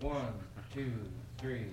One, two, three.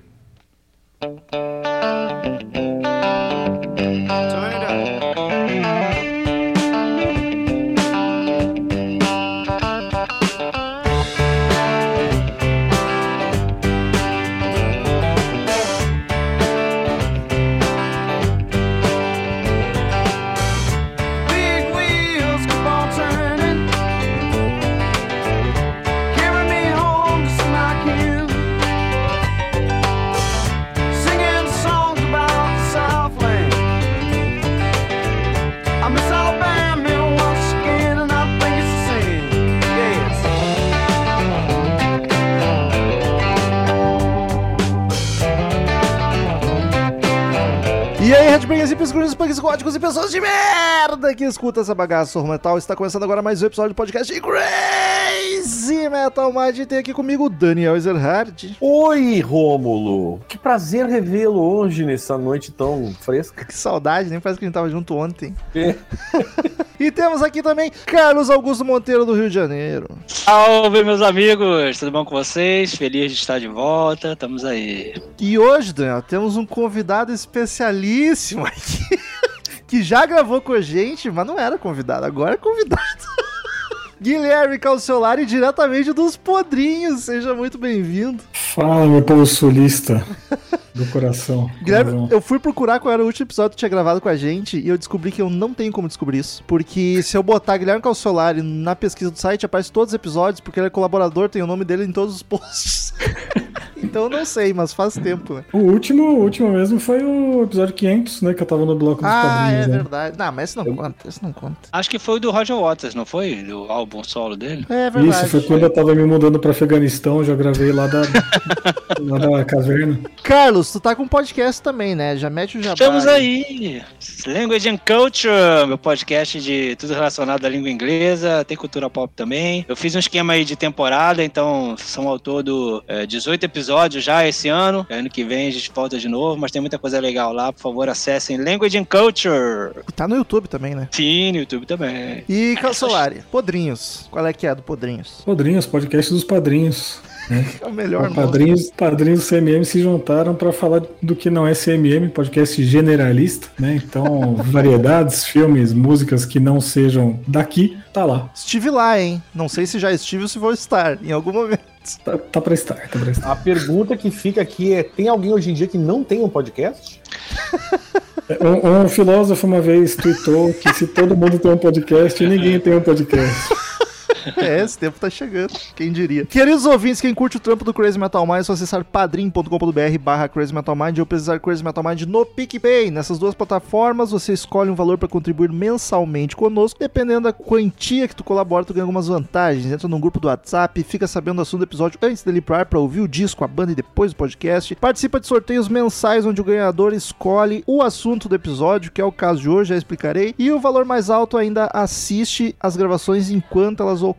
Punks, góticos e pessoas de merda que escuta essa bagaça metal. Está começando agora mais um episódio do podcast de Crazy Metal Mind. E tem aqui comigo o Daniel Ezerhard. Oi, Rômulo! Que prazer revê-lo hoje nessa noite tão fresca. Que saudade, nem parece que a gente tava junto ontem. É. E temos aqui também Carlos Augusto Monteiro do Rio de Janeiro. Salve, meus amigos! Tudo bom com vocês? Feliz de estar de volta. Estamos aí. E hoje, Daniel, temos um convidado especialíssimo aqui. Que já gravou com a gente, mas não era convidado, agora é convidado. Guilherme Calciolari, diretamente dos Podrinhos. Seja muito bem-vindo. Fala, meu povo sulista do coração. Guilherme, eu fui procurar qual era o último episódio que tinha gravado com a gente e eu descobri que eu não tenho como descobrir isso. Porque se eu botar Guilherme Calciolari na pesquisa do site, aparece todos os episódios, porque ele é colaborador, tem o nome dele em todos os posts. então eu não sei, mas faz tempo, né? O último, o último mesmo foi o episódio 500, né? Que eu tava no bloco dos Ah, é padrinhos. né? verdade. Não, mas esse não conta, esse não conta. Acho que foi o do Roger Waters, não foi? Do álbum solo dele? É verdade. Isso, foi quando eu tava me mudando pra Afeganistão, já gravei lá da, lá da caverna. Carlos, tu tá com um podcast também, né? Já mete o jabá. Estamos aí! Language and Culture, meu podcast de tudo relacionado à língua inglesa, tem cultura pop também. Eu fiz um esquema aí de temporada, então são ao todo é, 18 episódios já esse ano. Ano que vem a gente volta de novo, mas tem muita coisa legal lá. Por favor, acessem Language and Culture. E tá no YouTube também, né? Sim, no YouTube também. E Calciolari, Podrinhos. Qual é que é do Podrinhos? Padrinhos, podcast dos padrinhos. É o melhor. Padrinhos, padrinhos do CMM se juntaram pra falar do que não é CMM, podcast generalista, né? Então, variedades, filmes, músicas que não sejam daqui, tá lá. Estive lá, hein? Não sei se já estive ou se vou estar em algum momento. Tá, tá pra estar, tá pra estar. A pergunta que fica aqui é: tem alguém hoje em dia que não tem um podcast? Um, um filósofo uma vez tweetou que se todo mundo tem um podcast, ninguém tem um podcast. É, esse tempo tá chegando, quem diria. Queridos ouvintes, quem curte o trampo do Crazy Metal Mind, é só acessar padrim.com.br barra Crazy Metal Mind ou pesquisar Crazy Metal Mind no PicPay. Nessas duas plataformas, você escolhe um valor para contribuir mensalmente conosco. Dependendo da quantia que tu colabora, tu ganha algumas vantagens. Entra num grupo do WhatsApp, fica sabendo do assunto do episódio antes dele ir pro ar pra ouvir o disco, a banda e depois o podcast. Participa de sorteios mensais onde o ganhador escolhe o assunto do episódio, que é o caso de hoje, já explicarei. E o valor mais alto ainda assiste as gravações enquanto elas ocorrem.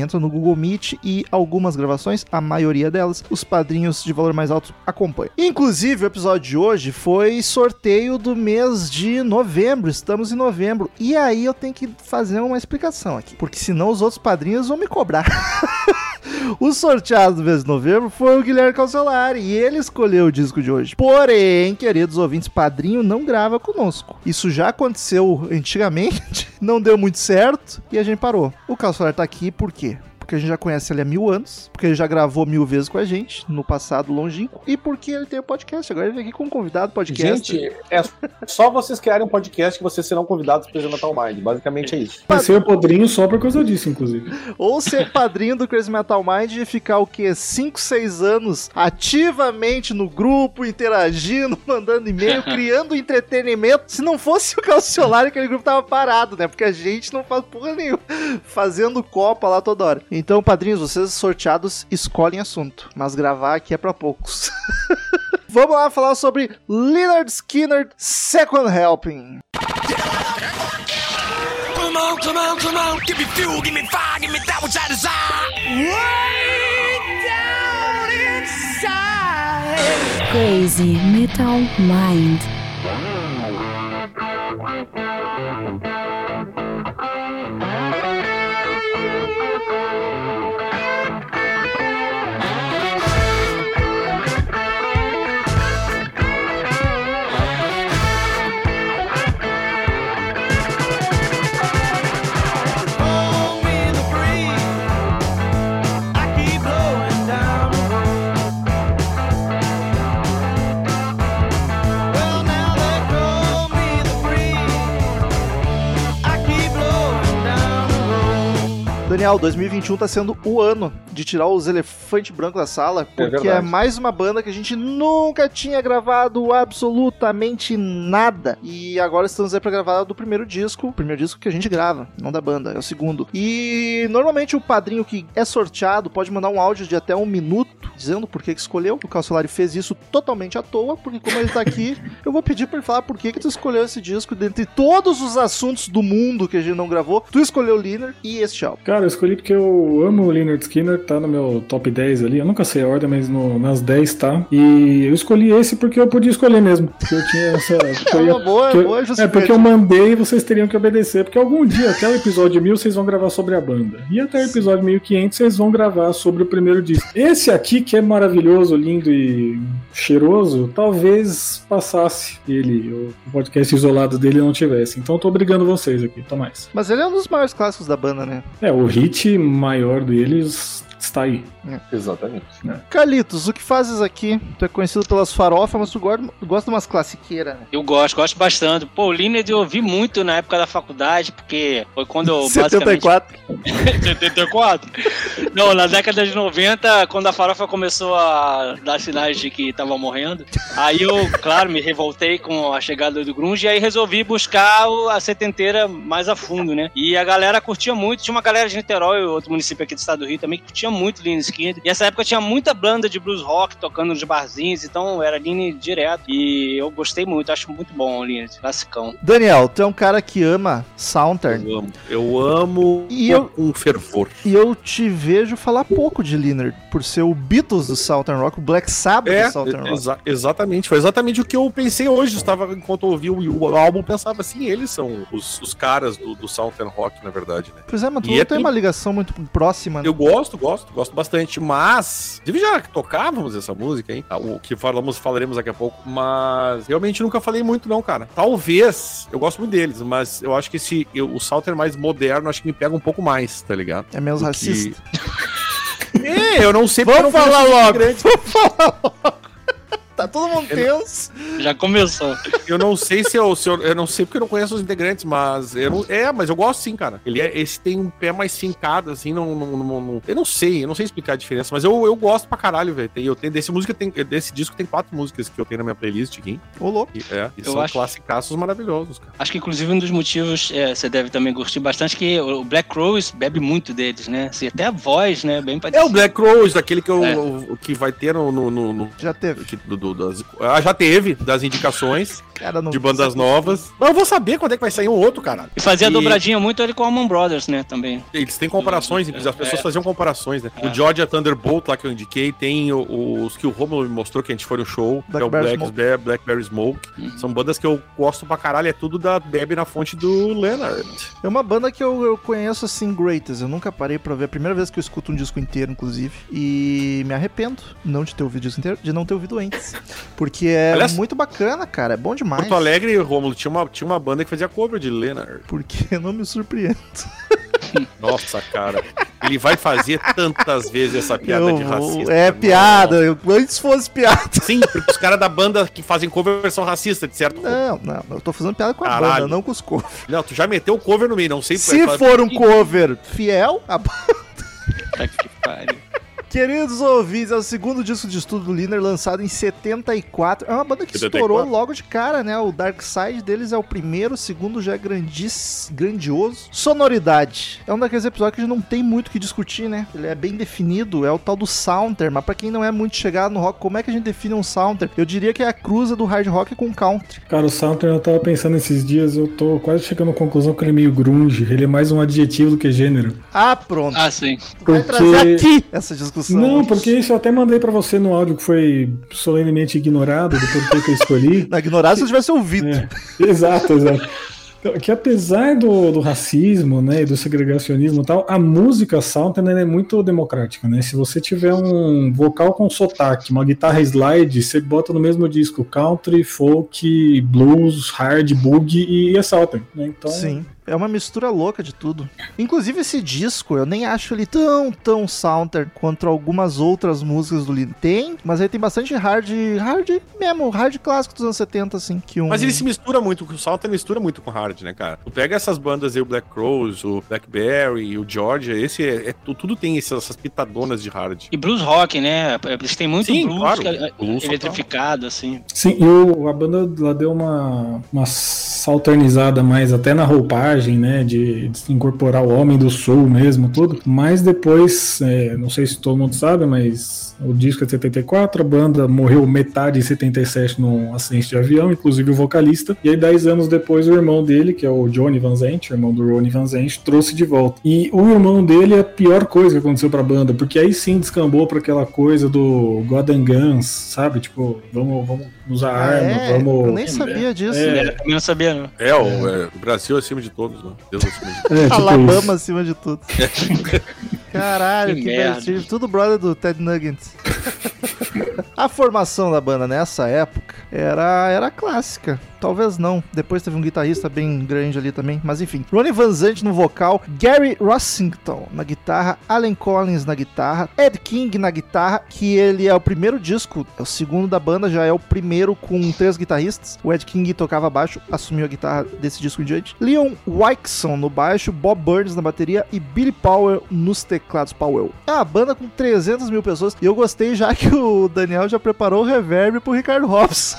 Entra no Google Meet e algumas gravações, a maioria delas, os padrinhos de valor mais alto acompanham. Inclusive, o episódio de hoje foi sorteio do mês de novembro. Estamos em novembro. E aí eu tenho que fazer uma explicação aqui. Porque senão os outros padrinhos vão me cobrar. O sorteado do mês de novembro foi o Guilherme Calcelari e ele escolheu o disco de hoje. Porém, queridos ouvintes, padrinho não grava conosco. Isso já aconteceu antigamente, não deu muito certo e a gente parou. O Calcelari tá aqui por quê? Porque a gente já conhece ele há mil anos, porque ele já gravou mil vezes com a gente, no passado longínquo, e porque ele tem o podcast. Agora ele vem aqui com um convidado podcast. Gente, é só vocês criarem um podcast que vocês serão convidados para o Metal Mind. Basicamente é isso. Vai ser o podrinho só por causa disso, inclusive. Ou ser padrinho do Crazy Metal Mind e ficar o quê? 5, 6 anos ativamente no grupo, interagindo, mandando e-mail, criando entretenimento. Se não fosse o Calciolari, aquele grupo tava parado, né? Porque a gente não faz porra nenhuma. Fazendo copa lá toda hora. Então, padrinhos, vocês sorteados escolhem assunto. Mas gravar aqui é pra poucos. Vamos lá falar sobre Leonard Skinner Second Helping. Come on, come on, come on. Give me fuel, give me fire, give me that which I desire. Way down inside. Crazy Metal Mind. Daniel, 2021 tá sendo o ano de tirar os elefantes brancos da sala, porque é, verdade. mais uma banda que a gente nunca tinha gravado absolutamente nada. E agora estamos aí pra gravar do primeiro disco, o primeiro disco que a gente grava, não da banda, é o segundo. E normalmente o padrinho que é sorteado pode mandar um áudio de até um minuto dizendo por que que escolheu. O Calcelari fez isso totalmente à toa, porque como ele tá aqui, eu vou pedir pra ele falar por que que tu escolheu esse disco dentre todos os assuntos do mundo que a gente não gravou. Tu escolheu Liner e este álbum. Cara, eu escolhi porque eu amo o Leonard Skinner, tá no meu top 10 ali. Eu nunca sei a ordem, mas no- nas 10 tá. E eu escolhi esse porque eu podia escolher mesmo. Porque eu tinha essa. É uma boa, eu- boa é porque eu mandei e vocês teriam que obedecer. Porque algum dia, até o episódio 1000, vocês vão gravar sobre a banda. E até o episódio 1500, vocês vão gravar sobre o primeiro disco. Esse aqui, que é maravilhoso, lindo e cheiroso, talvez passasse ele, o podcast isolado dele não tivesse. Então eu tô obrigando vocês aqui, Tomás. Mas ele é um dos maiores clássicos da banda, né? É, o hit maior deles está aí. Exatamente. Carlitos, o que fazes aqui? Tu é conhecido pelas farofas, mas tu gosta, tu gosta de umas classiqueiras, né? Eu gosto, gosto bastante. Pô, o Lineage eu ouvi muito na época da faculdade, porque foi quando eu basicamente... 74. 74? Não, na década de 90, quando a farofa começou a dar sinais de que tava morrendo, aí eu, claro, me revoltei com a chegada do grunge e aí resolvi buscar a setenteira mais a fundo, né? E a galera curtia muito, tinha uma galera de Niterói, outro município aqui do estado do Rio também, que curtia muito Lean Skinner. E essa época tinha muita banda de blues rock tocando nos barzinhos, então era Lean direto. E eu gostei muito, acho muito bom o Lean, classicão. Daniel, tu é um cara que ama Southern. Eu amo. Eu amo E eu- com fervor. E eu te vejo falar pouco de Leonard, por ser o Beatles do Southern Rock, o Black Sabbath É, do Southern Rock. exa- exatamente. Foi exatamente o que eu pensei hoje. Eu estava, enquanto eu ouvi o, o álbum, pensava assim, eles são os, os caras do, do Southern Rock, na verdade, né? Pois é, mas tu E não é tem uma ligação muito próxima, né? Eu gosto, gosto, gosto bastante, mas. Inclusive já tocávamos essa música, hein? Ah, O que falamos, falaremos daqui a pouco, mas realmente nunca falei muito, não, cara. Talvez, eu gosto muito deles, mas eu acho que esse, eu- o Southern mais moderno, acho que me pega um pouco mais, tá ligado? É menos Do racista. que- É, eu não sei Vamos falar logo. Vamos falar logo. Tá todo mundo tenso. Já começou. Eu não sei se eu, se eu. Eu não sei porque eu não conheço os integrantes, mas. Eu não, é, mas eu gosto sim, cara. Ele é, esse tem um pé mais fincado, assim, não, não, não- não- Eu não sei, eu não sei explicar a diferença, mas eu, eu gosto pra caralho, velho. Eu tenho desse música, tem, desse disco tem quatro músicas que eu tenho na minha playlist aqui. Ô, louco. E, é, e Eu são acho- classicaços maravilhosos, cara. Acho que inclusive um dos motivos é, você deve também curtir bastante que o Black Rose bebe muito deles, né? Assim, até a voz, né? Bem É parecida. o Black Rose, daquele que, eu, É. o- que vai ter no. no, no- no- Já teve. do- do- das- ah, já teve, das indicações Cara, não de bandas novas. Mas eu vou saber quando é que vai sair um outro, caralho. E fazia E- dobradinha muito ele com a Allman Brothers, né? Também. Eles têm comparações, inclusive, as pessoas É. faziam comparações, né? É. O Georgia Thunderbolt lá que eu indiquei, tem o- os que o Romulo me mostrou que a gente foi no show, que é o Blackberry Black, Smoke. Bear, Blackberry Smoke. Uhum. São bandas que eu gosto pra caralho, é tudo da bebe na fonte do Leonard. É uma banda que eu, eu conheço assim, Greatest. Eu nunca parei pra ver. A primeira vez que eu escuto um disco inteiro, inclusive. E me arrependo não de ter ouvido o disco inteiro, de não ter ouvido antes. Porque é Aliás- muito bacana, cara. É bom demais. Porto Alegre, Romulo, tinha uma, tinha uma banda que fazia cover de Leonard. Porque não me surpreendo. Nossa, cara. Ele vai fazer tantas vezes essa piada Eu de racista. é Nossa. piada. Eu, antes fosse piada. Sim, porque os caras da banda que fazem cover são racistas, de certo? Não, não. Eu tô fazendo piada com a Caralho. banda, não com os covers. Não, tu já meteu o cover no meio, não sei Se for um cover fiel, a Tá que pariu. Queridos ouvintes, é o segundo disco de estudo do Liner, lançado em 74. É uma banda que 74. estourou logo de cara, né? O Dark Side deles é o primeiro, o segundo já é grandis, grandioso. Sonoridade. É um daqueles episódios que a gente não tem muito o que discutir, né? Ele é bem definido, é o tal do Sounter, mas pra quem não é muito chegado no rock, como é que a gente define um Sounter? Eu diria que é a cruza do hard rock com country. Cara, o Soundtrack eu tava pensando esses dias, eu tô quase chegando à conclusão que ele é meio grunge, ele é mais um adjetivo do que gênero. Ah, pronto. Ah, sim. Vai porque- trazer aqui essa discussão. Não, porque isso eu até mandei pra você no áudio que foi solenemente ignorado do porquê que eu escolhi. Na ignorância, se eu tivesse ouvido. É, exato, exato. Então, Que apesar do, do racismo, né, e do segregacionismo e tal, a música Southern é muito democrática, né? Se você tiver um vocal com sotaque, uma guitarra slide, você bota no mesmo disco country, folk, blues, hard, boogie e é Southern, né? Então, Sim. É uma mistura louca de tudo. Inclusive esse disco, eu nem acho ele tão, tão Sounder quanto algumas outras músicas do Lino. Tem, mas aí tem bastante hard, hard mesmo, hard clássico dos anos 70, assim. Que um... Mas ele se mistura muito, o Salter mistura muito com hard, né, cara? Tu pega essas bandas aí, o Black Crows, o Blackberry, o Georgia, esse é, é- tu- tudo tem essas, essas pitadonas de hard. E blues rock, né? Eles têm muito Sim, blues claro. é- Blues eletrificado, assim. Sim, e o- a banda ela deu uma, uma salternizada mais até na roupagem, né? De, de incorporar o homem do sul mesmo, tudo. Mas depois, é, não sei se todo mundo sabe, mas o disco é de 74, a banda morreu metade em 77 num acidente de avião, inclusive o vocalista. E aí, 10 anos depois, o irmão dele, que é o Johnny Van Zant, irmão do Ronnie Van Zant, trouxe de volta. E o irmão dele é a pior coisa que aconteceu pra banda, porque aí sim descambou pra aquela coisa do God and Guns, sabe? Tipo, vamos, vamos usar Ah, arma, é? vamos. Eu nem sabia disso. É. Eu também não sabia, não. É, o, é, o Brasil acima de todos, né? Deus acima de todos. É, tipo Alabama isso. acima de tudo. Caralho, Que que, merda. Tudo brother do Ted Nuggets. A formação da banda nessa época era, era clássica. Talvez não. Depois teve um guitarrista bem grande ali também. Mas enfim. Ronnie Van Zant no vocal. Gary Rossington na guitarra. Allen Collins na guitarra. Ed King na guitarra. Que ele é o primeiro disco. É o segundo da banda. Já é o primeiro com três guitarristas. O Ed King tocava baixo. Assumiu a guitarra desse disco em diante. Leon Wyckson no baixo. Bob Burns na bateria. E Billy Powell nos teclados Powell. É uma banda com 300 mil pessoas. E eu gostei já que o Daniel já preparou o reverb pro Ricardo Hobbs.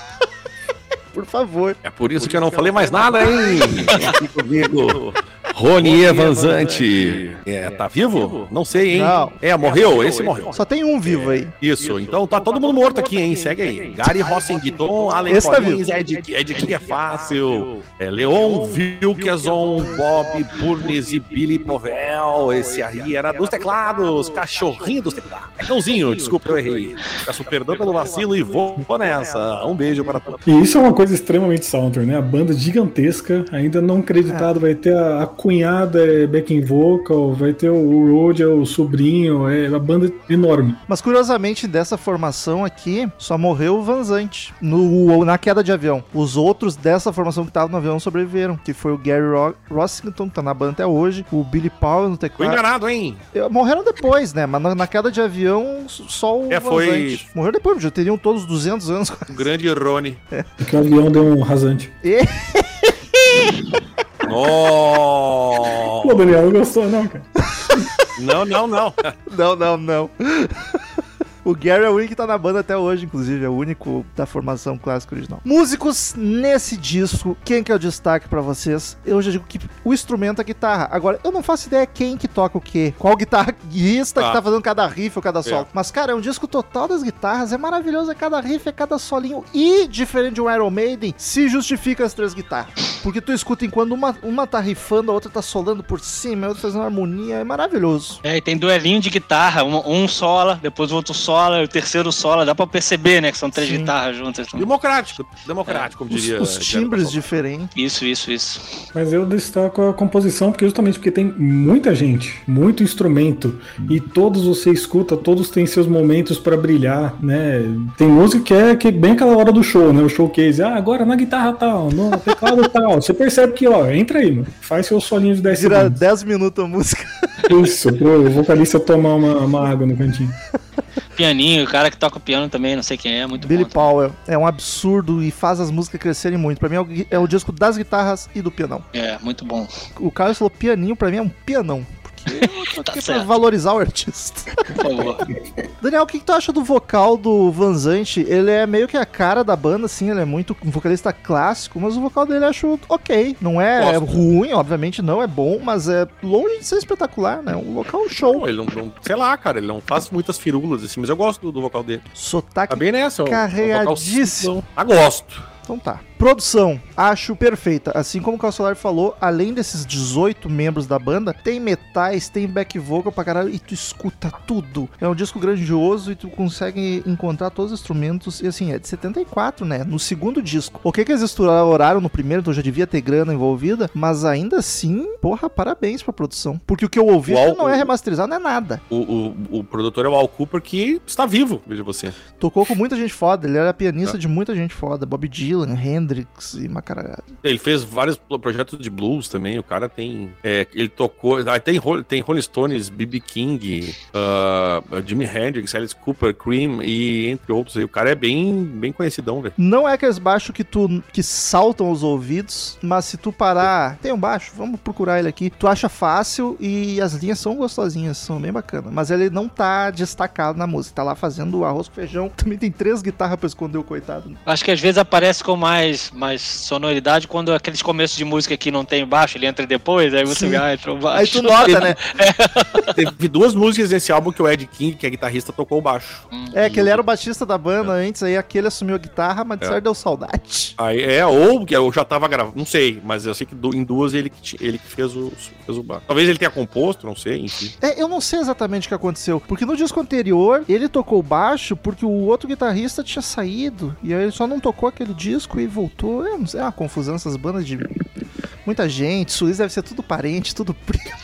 Por favor. É por isso que eu não falei mais nada, hein? Aqui comigo. Rony Evanzante. É, tá vivo? Não sei, hein? Não. É, morreu? Esse morreu. Só tem um vivo aí. Isso, então tá todo mundo morto aqui, hein? Segue aí. Gary Rossington, tá Collins, Ed, Ed King é fácil. É, Leon Wilkeson, Bob Burnes e Billy Povell. Esse aí era dos teclados, cachorrinho dos teclados. Cãozinho, desculpa, eu errei. Peço perdão pelo vacilo e vou nessa. Um beijo para todos. E isso é uma coisa extremamente Sounder, né? A banda gigantesca, ainda não acreditado, vai ter a, a cunhada é backing vocal, vai ter o Road, é o sobrinho, é a banda enorme. Mas curiosamente, dessa formação aqui, só morreu o Van Zant no, na queda de avião. Os outros dessa formação que estavam no avião sobreviveram, que foi o Gary Ro Rossington, que tá na banda até hoje, o Billy Powell no Tô teclado. enganado, hein? Morreram depois, né? Mas na, na queda de avião, só o É, Van foi-. Morreu depois, já teriam todos 200 anos. O grande Rony. Porque o avião deu um rasante. Oh! Pô, Daniel, não gostou, não, cara. Não, não, não. Não, não, não. O Gary é o único que tá na banda até hoje, inclusive, é o único da formação clássica original. Músicos nesse disco, quem que é o destaque pra vocês? Eu já digo que o instrumento é a guitarra. Agora, eu não faço ideia quem que toca o quê. Qual guitarrista que Ah. tá fazendo cada riff ou cada solo. Mas, cara, é um disco total das guitarras, é maravilhoso, é cada riff, é cada solinho. E, diferente de um Iron Maiden, se justifica as três guitarras. Porque tu escuta enquanto uma, uma tá rifando, a outra tá solando por cima, a outra fazendo harmonia, é maravilhoso. É, e tem duelinho de guitarra. Um, um sola, depois o outro sola, o terceiro sola. Dá pra perceber, né? Que são três Sim. guitarras juntas. Democrático, democrático, como Os, diria. os Geraldo timbres diferentes. Isso, isso, isso. Mas eu destaco a composição, porque justamente porque tem muita gente, muito instrumento, e todos você escuta, todos têm seus momentos pra brilhar, né? Tem música que é, que é bem aquela hora do show, né? O showcase. Ah, agora na guitarra tal, no teclado tal. Você percebe que, ó, entra aí, mano. Faz seu solinho de 10 Vira segundos. 10 minutos a música. Isso, pro vocalista tomar uma, uma água no cantinho. Pianinho, o cara que toca o piano também, não sei quem é, muito Billy bom. Powell é um absurdo e faz as músicas crescerem muito. Pra mim é o, é o disco das guitarras e do pianão. É, muito bom. O Carlos falou pianinho, pra mim é um pianão. Tá Que é pra valorizar o artista. por favor. Daniel, o que, que tu acha do vocal do Vanzante? Ele é meio que a cara da banda, assim, ele é muito um vocalista clássico, mas o vocal dele eu acho ok. Não é Gosto. ruim, obviamente não é bom, mas é longe de ser espetacular, né? Um vocal show. Não, ele não, não- Sei lá, cara, ele não faz muitas firulas assim, mas eu gosto do, do vocal dele. Sotaque Tá bem nessa, ó. carregadíssimo. Ah, gosto. Então tá. Produção, acho perfeita. Assim como o Calcelar falou, além desses 18 membros da banda, tem metais, tem back vocal pra caralho e tu escuta tudo. É um disco grandioso e tu consegue encontrar todos os instrumentos. E assim, é de 74, né? No segundo disco. O que que eles exploraram no primeiro, então já devia ter grana envolvida, mas ainda assim, porra, parabéns pra produção. Porque o que eu ouvi Al- não é remasterizado, não é nada. O, o, o produtor é o Al Cooper que está vivo, veja você. Tocou com muita gente foda, ele era pianista de muita gente foda. Bob Dylan, Hendrix, Hendrix e Macaragado. Ele fez vários pro- projetos de blues também. O cara tem. é, ele tocou. ah, Tem, tem Rolling Stones, B.B. King, ah, Jimi Hendrix, Alice Cooper, Cream e entre outros. aí. O cara é bem, bem conhecidão, velho. Não é aqueles baixos que tu que saltam os ouvidos, mas se tu parar, tem um baixo, vamos procurar ele aqui. Tu acha fácil e as linhas são gostosinhas, são bem bacanas. Mas ele não tá destacado na música, tá lá fazendo arroz com feijão. Também tem três guitarras pra esconder o coitado. Acho que às vezes aparece com mais, mais sonoridade quando aqueles começos de música que não tem baixo, ele entra depois, aí você Sim. ah, entrou baixo. Aí tu nota, né? Teve duas músicas desse álbum que o Ed King, que é guitarrista, tocou o baixo. É, que ele era o baixista da banda antes, aí aquele assumiu a guitarra, mas de É. certo deu saudade. Aí, é, ou que eu já tava gravando, não sei, mas eu sei que em duas ele ele que fez, o, fez o baixo. Talvez ele tenha composto, não sei, enfim. É, eu não sei exatamente o que aconteceu, porque no disco anterior ele tocou baixo porque o outro guitarrista tinha saído, e aí ele só não tocou aquele disco e voltou. Eu não sei, é uma confusão essas bandas de muita gente, Suíça deve ser tudo parente, tudo primo.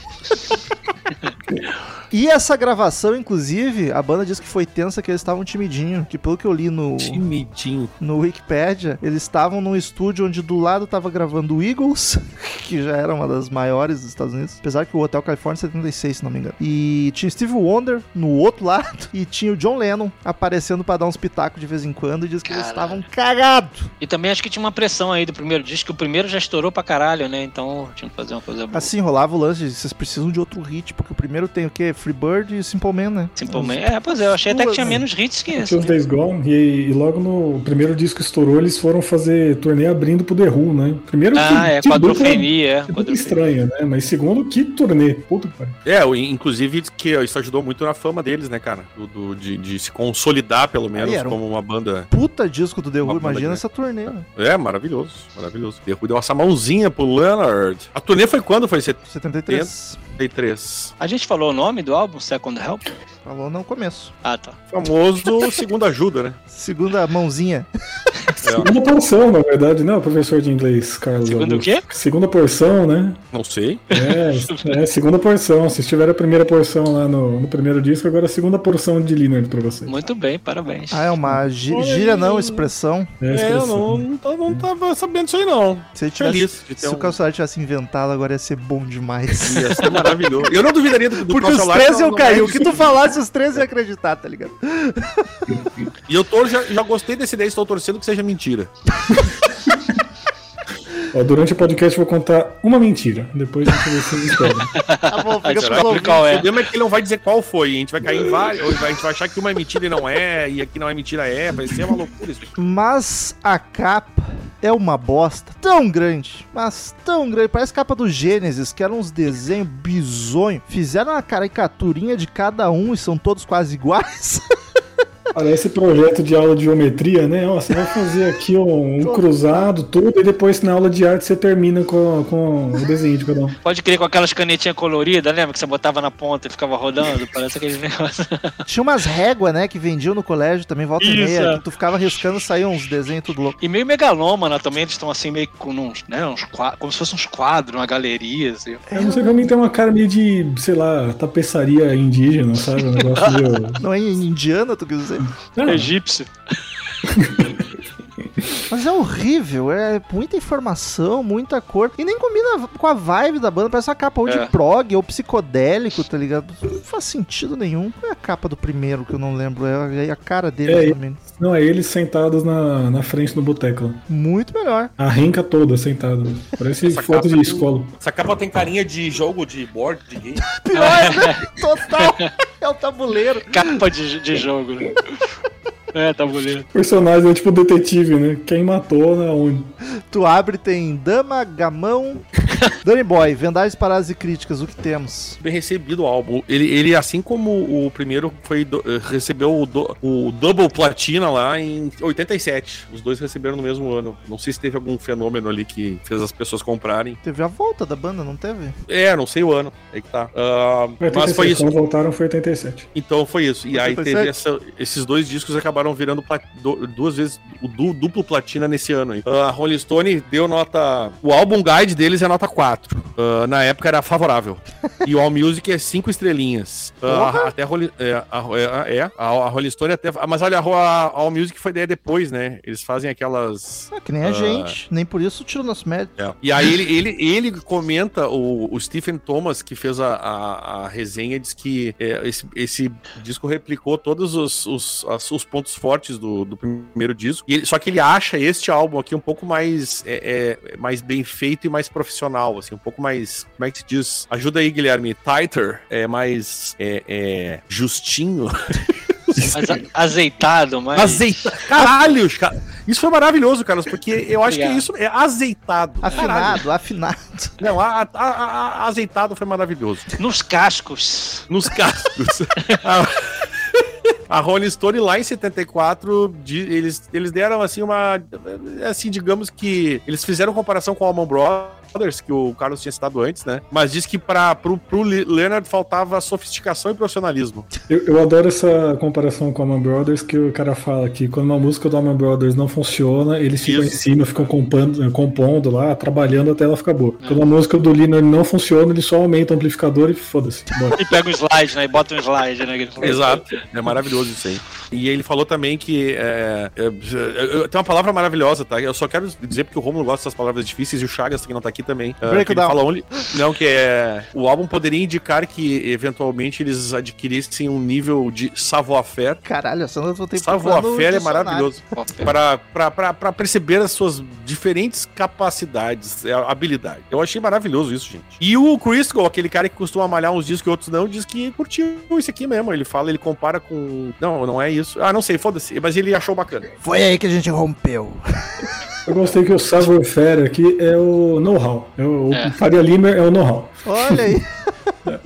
E essa gravação, inclusive, a banda diz que foi tensa que eles estavam timidinho, que pelo que eu li no, Timidinho. no Wikipedia, eles estavam num estúdio onde do lado tava gravando o Eagles, que já era uma das maiores dos Estados Unidos, apesar que o Hotel California é 76, se não me engano. E tinha Steve Wonder no outro lado e tinha o John Lennon aparecendo pra dar uns pitacos de vez em quando e diz que eles estavam cagados. E também acho que tinha uma pressão aí do primeiro disco, que o primeiro já estourou pra caralho, né? Então tinha que fazer uma coisa boa. Assim, rolava o lance de vocês precisam de outro hit, porque o primeiro tem o quê? Freebird e Simple Man, né? Simplesmente. É, pois é, eu achei até que tinha né? menos hits que esse. Tinha os Days Gone, e, e logo no primeiro disco que estourou, eles foram fazer turnê abrindo pro The Who, né? Primeiro Ah, é, que dupla- é. que quadrofenia. estranha, né? Mas segundo, que turnê. Puta que pariu. É, o- inclusive que isso ajudou muito na fama deles, né, cara? Do, do- de, de se consolidar, pelo menos, era um- como uma banda. Puta disco do The Who, imagina essa turnê, né? É, maravilhoso, maravilhoso. The Who deu essa mãozinha pro Leonard. A turnê foi quando? Foi em 73. 73. A gente falou o nome do álbum, Second Help? Falou no começo. Ah, tá. Famoso Segunda Ajuda, né? Segunda mãozinha. Segunda porção, na verdade, né? O professor de inglês, Carlos. Segundo o quê? Segunda porção, né? Não sei. É, é, segunda porção. Vocês tiveram a primeira porção lá no, no primeiro disco, agora a segunda porção de Leonard pra vocês. Muito bem, parabéns. Ah, é uma gí- gíria não, expressão. É, É, eu expressão. não, não, tava- não tava sabendo disso aí, não. Se tivesse Feliz Se um... o Calçolar tivesse inventado, agora ia ser bom demais. Ia ser maravilhoso. Eu não duvidaria do, do Porque os Calçolar, 13 não- iam não cair. é O que tu falasse, os 13 iam acreditar, tá ligado? E eu tô, já, já gostei dessa ideia, estou torcendo que seja mentira. Ó, durante o podcast eu vou contar uma mentira. Depois a gente vê se esperam. Tá bom, fica que qual O é? problema é que ele não vai dizer qual foi. A gente vai cair em vários. ou A gente vai achar que uma é mentira e não é, e aqui não é mentira é. Vai ser uma loucura isso. Mas a capa é uma bosta tão grande, mas tão grande. Parece capa do Gênesis, que eram uns desenhos bizonhos. Fizeram uma caricaturinha de cada um e são todos quase iguais. Parece projeto de aula de geometria, né? Ó, você vai fazer aqui um, um cruzado, tudo, e depois na aula de arte você termina com, com o desenho de cada um. Pode crer com aquelas canetinhas coloridas, lembra? Que você botava na ponta e ficava rodando? Parece aquele negócio. Tinha umas réguas, né, que vendiam no colégio também, volta e Isso, meia. é. Que tu ficava riscando, saíam uns desenhos tudo louco. E meio megalômana também, eles estão assim, meio com uns, né? Uns quadros, como se fossem uns quadros, uma galeria, assim. Eu não sei, pra mim tem uma cara meio de, sei lá, tapeçaria indígena, sabe? Um negócio meio. Não é indiana, tu quer dizer? Egípcio. Mas é horrível, é muita informação, muita cor. E nem combina com a vibe da banda, parece uma capa ou de É. prog ou psicodélico, tá ligado? Não faz sentido nenhum. Qual é a capa do primeiro que eu não lembro? É a cara dele É, também. não, é eles sentados na, na frente do boteco. Muito melhor. A renca toda sentada. Parece Essa foto de tem- escola. Essa capa tem carinha de jogo de board, de game. Pior, né? Total. É o tabuleiro. Capa de, de jogo, né? É, tabuleiro. O personagem é tipo detetive, né? Quem matou, né? Onde? Tu abre, tem dama, gamão. Danny Boy, vendagens, paradas e críticas, o que temos? Bem recebido o álbum. Ele, ele assim como o primeiro, foi do- eh, recebeu o, do- o Double Platina lá em 87. Os dois receberam no mesmo ano. Não sei se teve algum fenômeno ali que fez as pessoas comprarem. Teve a volta da banda, não teve? É, não sei o ano. Aí que tá. Ah, mas 87, foi isso. Quando voltaram foi 87. Então foi isso. E aí 87? teve essa- esses dois discos acabaram virando pla- du- duas vezes o du- duplo platina nesse ano. aí. A Rolling Stone deu nota. O álbum guide deles é nota 4. Ah, na época era favorável. E o All Music é 5 estrelinhas. Ah, até a Rolling, é, a, é, é, a, a Rolling Stone até. Mas olha, a, a All Music foi ideia depois, né? Eles fazem aquelas. Ah, que nem a Ah. gente. Nem por isso tira o nosso mérito. É. E aí ele, ele, ele comenta, o, o Stephen Thomas, que fez a, a, a resenha, diz que é, esse, esse disco replicou todos os, os, as- os pontos fortes do, do primeiro disco. E ele- só que ele acha este álbum aqui um pouco mais, é, é, mais bem feito e mais profissional, assim, um pouco mais. Como é que se diz? Ajuda aí, Guilherme. Tighter, é mais é, é, justinho. Mas a- azeitado, mas. Azeita. Caralho, cara. Isso foi maravilhoso, Carlos, porque eu acho que isso é azeitado. Caralho. Afinado, afinado. Não, a, a- a- a- azeitado foi maravilhoso. Nos cascos. Nos cascos. a, a Rolling Stone lá em 74, de- eles, eles deram assim uma. Assim, digamos que. Eles fizeram comparação com o Allman Brothers, que o Carlos tinha citado antes, né? Mas diz que pra, pro, pro Le- Leonard faltava sofisticação e profissionalismo. Eu, eu adoro essa comparação com a Man Brothers, que o cara fala que quando uma música do Allman Brothers não funciona, eles ficam Isso. em cima, ficam compondo, compondo lá, trabalhando até ela ficar boa. Quando a música do Leonard não funciona, ele só aumenta o amplificador e foda-se. E pega um slide, né? E bota um slide, né? Exato. É maravilhoso isso aí. E ele falou também que. É, é, é, tem uma palavra maravilhosa, tá? Eu só quero dizer porque o Romulo gosta dessas palavras difíceis e o Chagas, que não tá aqui também. é, Break que ele fala only, não, que é. O álbum poderia indicar que eventualmente eles adquirissem um nível de savoir-faire. Caralho, essa eu vou ter Savoir-faire é maravilhoso. Para, para, para, para perceber as suas diferentes capacidades, é, habilidade. Eu achei maravilhoso isso, gente. E o Crisco, aquele cara que costuma malhar uns discos e outros não, diz que curtiu isso aqui mesmo. Ele fala, ele compara com. Não, não é isso. Ah, não sei, foda-se. Mas ele achou bacana. Foi aí que a gente rompeu. Eu gostei que o savoir-faire aqui é o know-how. É o, o É. Faria Lima é o know-how. Olha aí.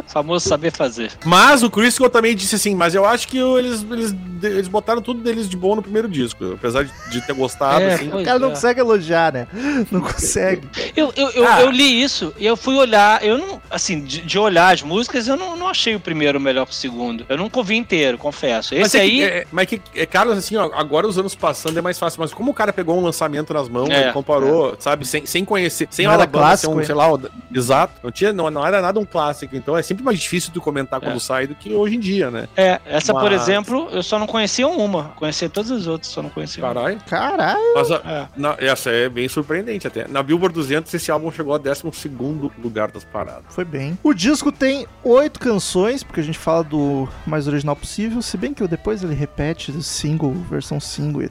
Famoso saber fazer. Mas o Crisco também disse assim, mas eu acho que eles, eles, eles botaram tudo deles de bom no primeiro disco. Apesar de, de ter gostado, É, assim. O cara não é. consegue elogiar, né? Não consegue. Eu, eu, eu, Ah. eu li isso e eu fui olhar. Eu não, assim, de, de olhar as músicas, eu não, não achei o primeiro melhor que o segundo. Eu nunca ouvi inteiro, confesso. Mas Esse é aí. que, é, mas que, é, Carlos, assim, ó, agora os anos passando é mais fácil. Mas como o cara pegou um lançamento nas mãos, É, ele comparou, sabe, sem, sem conhecer, sem Não Alabama clássico, um, é. sei lá, o- exato, não, tinha, não, não era nada um clássico. Então é sempre mais difícil tu comentar quando É. sai do que hoje em dia, né? É, essa, por Mas- exemplo, eu só não conhecia uma. Conhecia todas as outras, só não conhecia uma. Caralho. Caralho. Mas a- É. na- essa é bem surpreendente até. Na Billboard 200, esse álbum chegou a 12 lugar das paradas. Foi bem. O disco tem oito canções, porque a gente fala do mais original possível, se bem que depois ele repete single, versão single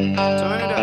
e etc. Big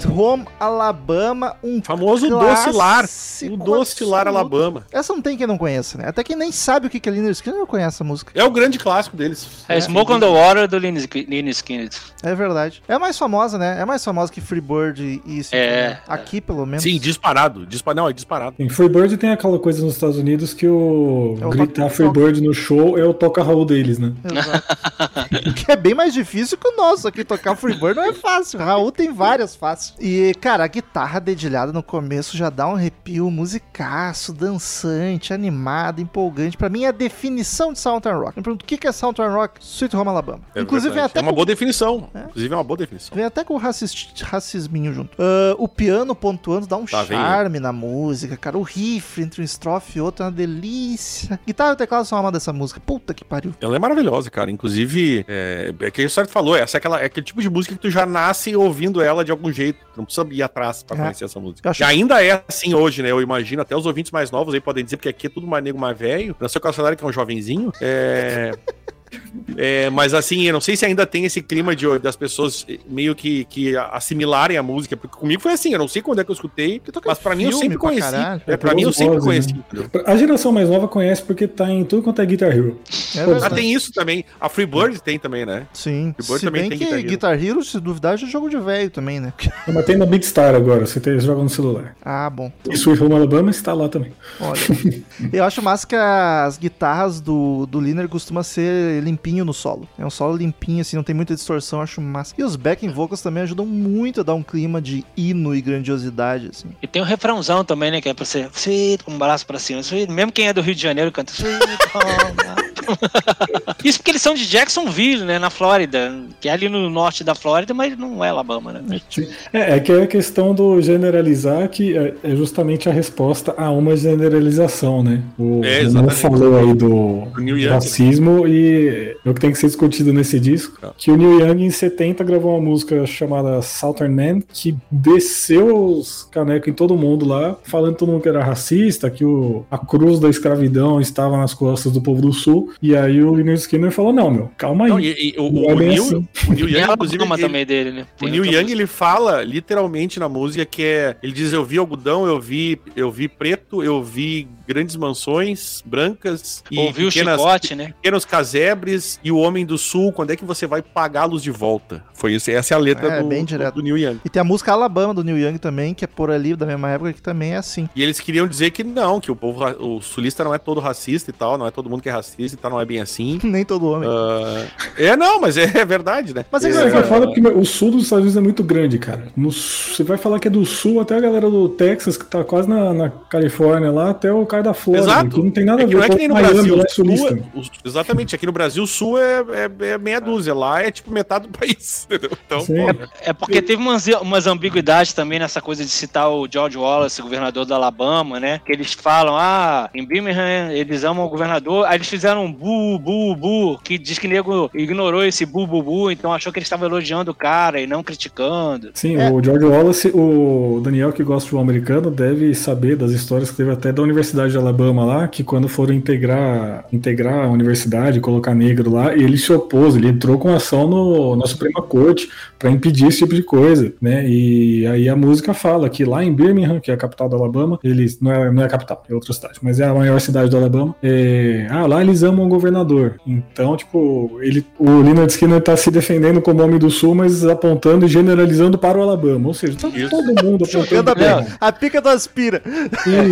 Sweet Home Alabama, um Famoso Doce Lar. O Doce Lar. Alabama. Essa não tem quem não conheça, né? Até quem nem sabe o que que é Liner Skinner não conhece essa música. É o grande clássico deles. É Smoke on the Water do Lynyrd Skynyrd. É verdade. É a mais famosa, né? É mais famosa que Freebird e Sweet É. Home. Aqui, pelo menos. Sim, disparado. Dispa... Não, é disparado. Em Freebird tem aquela coisa nos Estados Unidos que o É gritar Freebird no show é o toca Raul deles, né? Exato. que é bem mais difícil que o nosso aqui. Tocar Freebird não é fácil. Raul tem várias E, cara, a guitarra dedilhada no começo já dá um arrepio musicaço, dançante, animado, empolgante. Pra mim é a definição de Southern Rock. Me pergunto, o que é Southern Rock? Sweet Home Alabama. É Inclusive vem até, é uma com, boa definição. É. Inclusive é uma boa definição. vem até com o racis, racisminho junto. Ah, o piano pontuando dá um Tá, charme na música, cara. O riff entre um estrofe e outro é uma delícia. Guitarra e teclado são a alma dessa música. Puta que pariu. Ela é maravilhosa, cara. Inclusive, é, é que o Sartre falou, essa é, aquela, é aquele tipo de música que tu já nasce ouvindo ela de algum jeito. Não precisa ir atrás pra É. conhecer essa música. Acho- E ainda é assim hoje, né? Eu imagino, até os ouvintes mais novos aí podem dizer, porque aqui é tudo mais nego mais velho. Nasceu com a salário que é um jovenzinho. É. É, mas assim, eu não sei se ainda tem esse clima de das pessoas meio que, que assimilarem a música, porque comigo foi assim, eu não sei quando é que eu escutei, mas pra mim eu sempre pra conheci. caralho. É, pra mim eu sempre Vozes, conheci. né? A geração mais nova conhece porque tá em tudo quanto é Guitar Hero. É Ah, tem isso também. A Freebird tem também, né? Sim. Freebird Se também bem tem que Guitar Guitar Hero. Hero. se duvidar, já é jogo de velho também, né? Mas tem na Big Star agora, você, tem, você joga no celular. Ah, bom. E Sweet Home Alabama está lá também. Olha. Eu acho massa que as guitarras do, do Liner costuma ser limpinho no solo. É um solo limpinho, assim, não tem muita distorção, acho massa. E os backing vocals também ajudam muito a dar um clima de hino e grandiosidade, assim. E tem o refrãozão também, né? Que é pra ser com um braço pra cima. Mesmo quem é do Rio de Janeiro canta sweet home. Isso porque eles são de Jacksonville, né? Na Flórida. Que é ali no norte da Flórida, mas não é Alabama, né? É, é que é a questão do generalizar que é é justamente a resposta a uma generalização, né? O É, exatamente. falou aí do, Young. racismo e é o que tem que ser discutido nesse disco, Tá. que o Neil Young em 70 gravou uma música chamada Southern Man que desceu os canecos em todo mundo lá, falando que todo mundo que era racista, que o, a cruz da escravidão estava nas costas do povo do sul, e aí o Leonard Skinner falou, não, meu, calma aí. Não, e, e o, Não o, é Neil, assim. o Neil Young, a inclusive, Alabama ele- também dele, né? O Neil Young, ele fala literalmente na música que é. Ele diz: Eu vi algodão, eu vi, eu vi preto, eu vi grandes mansões brancas e Ouviu o pequenas, chicote, né? pequenos casebres e o homem do sul. Quando é que você vai pagá-los de volta? Foi isso, essa é a letra É, do, bem direto. do Neil Young. E tem a música Alabama do Neil Young também, que é por ali da mesma época, que também é assim. E eles queriam dizer que não, que o povo, o sulista não é todo racista e tal, não é todo mundo que é racista e tal, não é bem assim. Nem todo homem. Ah, é, não, mas é, é verdade, né? Mas é é, é foda porque o sul dos Estados Unidos é muito grande, cara. No você vai falar que é do sul, até a galera do Texas, que tá quase na, na Califórnia lá, até o cara da Flórida. Exato. que não tem nada É a que ver não é que nem no Miami, Brasil. lá é o sul sulista. é- o- exatamente, aqui no Brasil o sul é, é, é meia dúzia, lá é tipo metade do país, entendeu? Então, Sim. pô, É porque teve umas, umas ambiguidades também nessa coisa de citar o George Wallace, governador do Alabama, né? Que eles falam, ah, em Birmingham eles amam o governador. Aí eles fizeram um bu, bu, bu, que diz que o nego ignorou esse bu, bu, bu, então achou que eles estavam elogiando o cara e não criticando. Sim, É. o George Wallace, o Daniel que gosta de futebol americano, deve saber das histórias que teve até da Universidade de Alabama lá, que quando foram integrar, integrar a universidade, colocar negro lá, ele se opôs, ele entrou com ação no, na Suprema Corte para impedir esse tipo de coisa, né? E aí a música fala que lá em Birmingham, que é a capital do Alabama, eles não é, não é a capital, é outra cidade, mas é a maior cidade do Alabama. é, ah, lá eles amam o governador. Então, tipo, ele, o Leonard Skinner tá se defendendo como homem do sul, mas apontando e generalizando para o Alabama. Ou seja, tá todo mundo apontando a, para pica, a pica do aspira.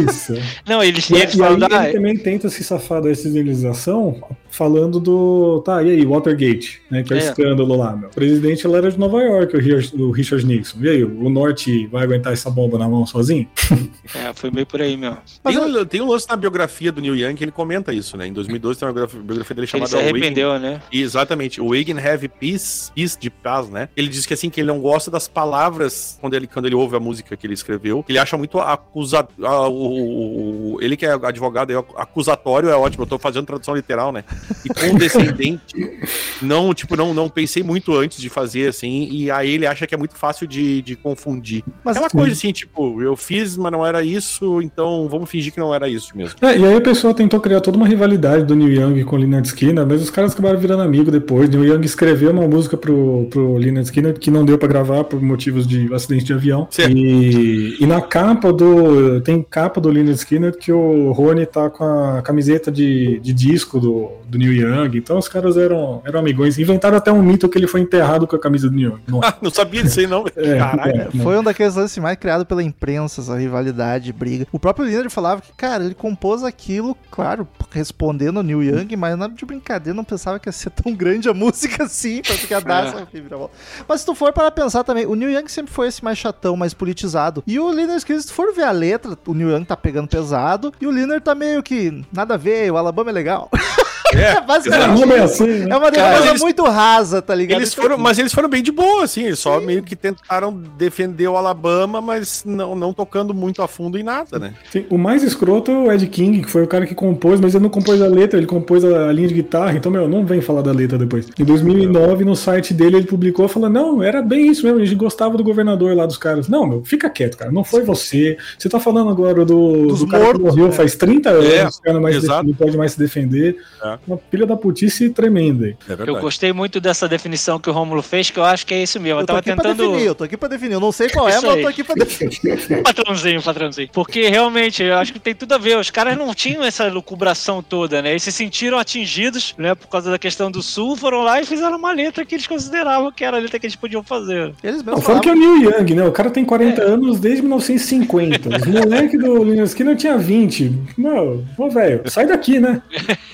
Isso. Não, eles, E, e aí ah, ele também tenta se safar dessa generalização falando do. Tá, e aí, Watergate, né? Que é, o É. escândalo lá, meu. O presidente ele era de Nova York, o Richard, o Richard Nixon. E aí, o norte vai aguentar essa bomba na mão sozinho? é, foi meio por aí mesmo. Mas tem, eu- um, tem um lance na biografia do Neil Young que ele comenta isso, né? Em 2012 tem uma biografia, dele Ele chamada se arrependeu, né? Exatamente, o and Have Peace, Peace de paz, né? Ele diz que assim, que ele não gosta das palavras quando ele, quando ele ouve a música que ele escreveu. Ele acha muito acusa, a- o, o- o- ele que é advogado, é acusatório é ótimo, eu tô fazendo tradução literal, né? E condescendente. não, tipo, não, não pensei muito antes de fazer, assim, e aí ele acha que é muito fácil de, de confundir. Mas Aquela coisa assim, tipo, eu fiz, mas não era isso, então vamos fingir que não era isso mesmo. É, e aí a pessoa tentou criar toda uma rivalidade do Neil Young com o Leonard Skinner, mas os caras acabaram virando amigo depois. Neil Young escreveu uma música pro, pro Leonard Skinner que não deu pra gravar por motivos de acidente de avião. Certo. E, e na capa do. Tem capa do Leonard Skinner que o Rony tá com a camiseta de, de disco do, do Neil Young. Então os caras eram, eram amigões. Inventaram até um mito que ele foi enterrado com a camisa do Neil Young. Não, não sabia disso aí, não. é, Caralho. é. Foi um daqueles lances mais criado pela imprensa, essa rivalidade, briga. O próprio Leonard falava que, cara, ele compôs aquilo, claro, respondendo ao Neil Young, mas nada de brincadeira, não pensava que ia ser tão grande a música assim, pra ficar dar essa reviravolta. Mas se tu for para pensar também, o Neil Young sempre foi esse mais chatão, mais politizado. E o Leonard Skinner, se tu for ver a letra, o Neil Young tá pegando pesado, e o Leonard tá meio que, nada a ver, o Alabama é legal. É, Basicamente. é assim, né? É uma Cara, defesa eles- muito rasa, tá ligado? Eles foram, mas eles foram bem de boa, assim. Eles só meio que tentaram defender o Alabama, mas não, não tocando muito a fundo em nada, né? Sim, o mais escroto é o Ed King, que foi o cara que compôs, mas ele não compôs a letra, ele compôs a, a linha de guitarra, então, meu, não vem falar da letra depois. Em 2009, no site dele, ele publicou falando, não, era bem isso mesmo, a gente gostava do governador lá dos caras. Não, meu, fica quieto, cara, não foi você. Você tá falando agora do, Dos do cara que mortos, morreu né? faz 30 É, anos, o cara mais não pode mais se defender. É. Uma pilha da putice tremenda. é Eu gostei muito dessa definição que o Rômulo fez, que eu acho que é isso mesmo. Eu, Eu tô tava aqui pra tentando. definir, eu tô aqui pra definir. Eu não sei qual é, Isso mas eu tô aqui pra definir. Patrãozinho, patrãozinho. Porque realmente, eu acho que tem tudo a ver. Os caras não tinham essa lucubração toda, né? Eles se sentiram atingidos, né? Por causa da questão do sul, foram lá e fizeram uma letra que eles consideravam que era a letra que eles podiam fazer. Eles Não, mesmos fora que é o. Neil Young, né? O cara tem 40 anos desde 1950. Os moleques do Linus Skinner tinha 20. Não, ô velho, sai daqui, né?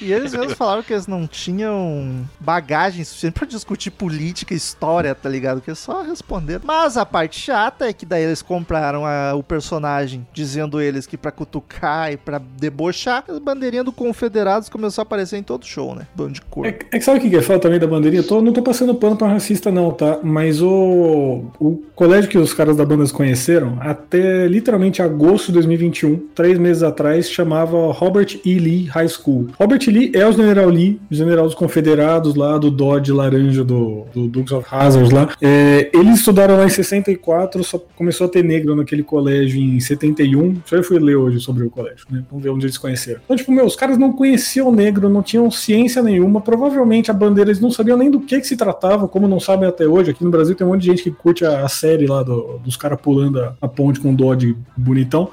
E eles mesmos falaram que eles não tinham bagagem suficiente pra discutir política, história, tá ligado? Que é só responder. Mas a parte chata é que daí eles compraram a- o personagem, dizendo eles que pra cutucar e pra debochar, a bandeirinha do Confederados começou a aparecer em todo show, né? Bando de cor. É, é que sabe o que é foda também da bandeirinha? Tô- não tô passando pano pra racista, não, tá? Mas o, o colégio que os caras da banda conheceram, até literalmente agosto de 2021, três meses atrás, chamava Robert E. Lee High School. Robert E. Lee é o General Lee, general dos confederados lá, do Dodge laranja do, do Dukes of Hazzard lá. É, eles estudaram lá em 64, só começou a ter negro naquele colégio em 71. Só eu fui ler hoje sobre o colégio, né? Vamos ver onde eles conheceram. Então, tipo, meu, os caras não conheciam negro, não tinham ciência nenhuma. Provavelmente a bandeira, eles não sabiam nem do que, que se tratava, como não sabem até hoje. Aqui no Brasil tem um monte de gente que curte a, a série lá do- dos caras pulando a, a ponte com o Dodge bonitão.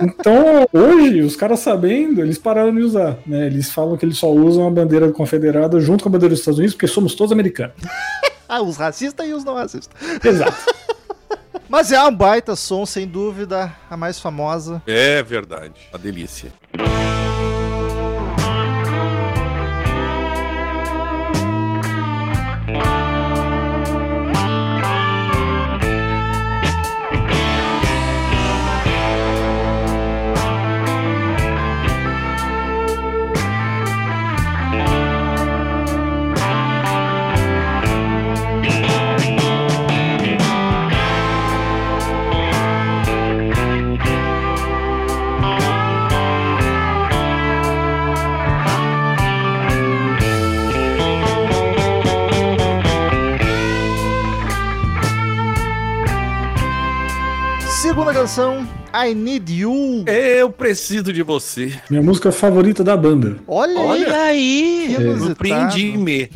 Então, hoje, os caras sabendo, eles pararam de usar, né? Eles falam que eles só usam a bandeira confederada junto com a bandeira dos Estados Unidos, porque somos todos americanos. Ah, os racistas e os não racistas. Exato. Mas é um baita som, sem dúvida, a mais famosa. É verdade. Uma delícia. Canção, I Need You. Eu preciso de você. Minha música favorita da banda. Olha, aí. Olha aí! inusitado. Surpreendi-me.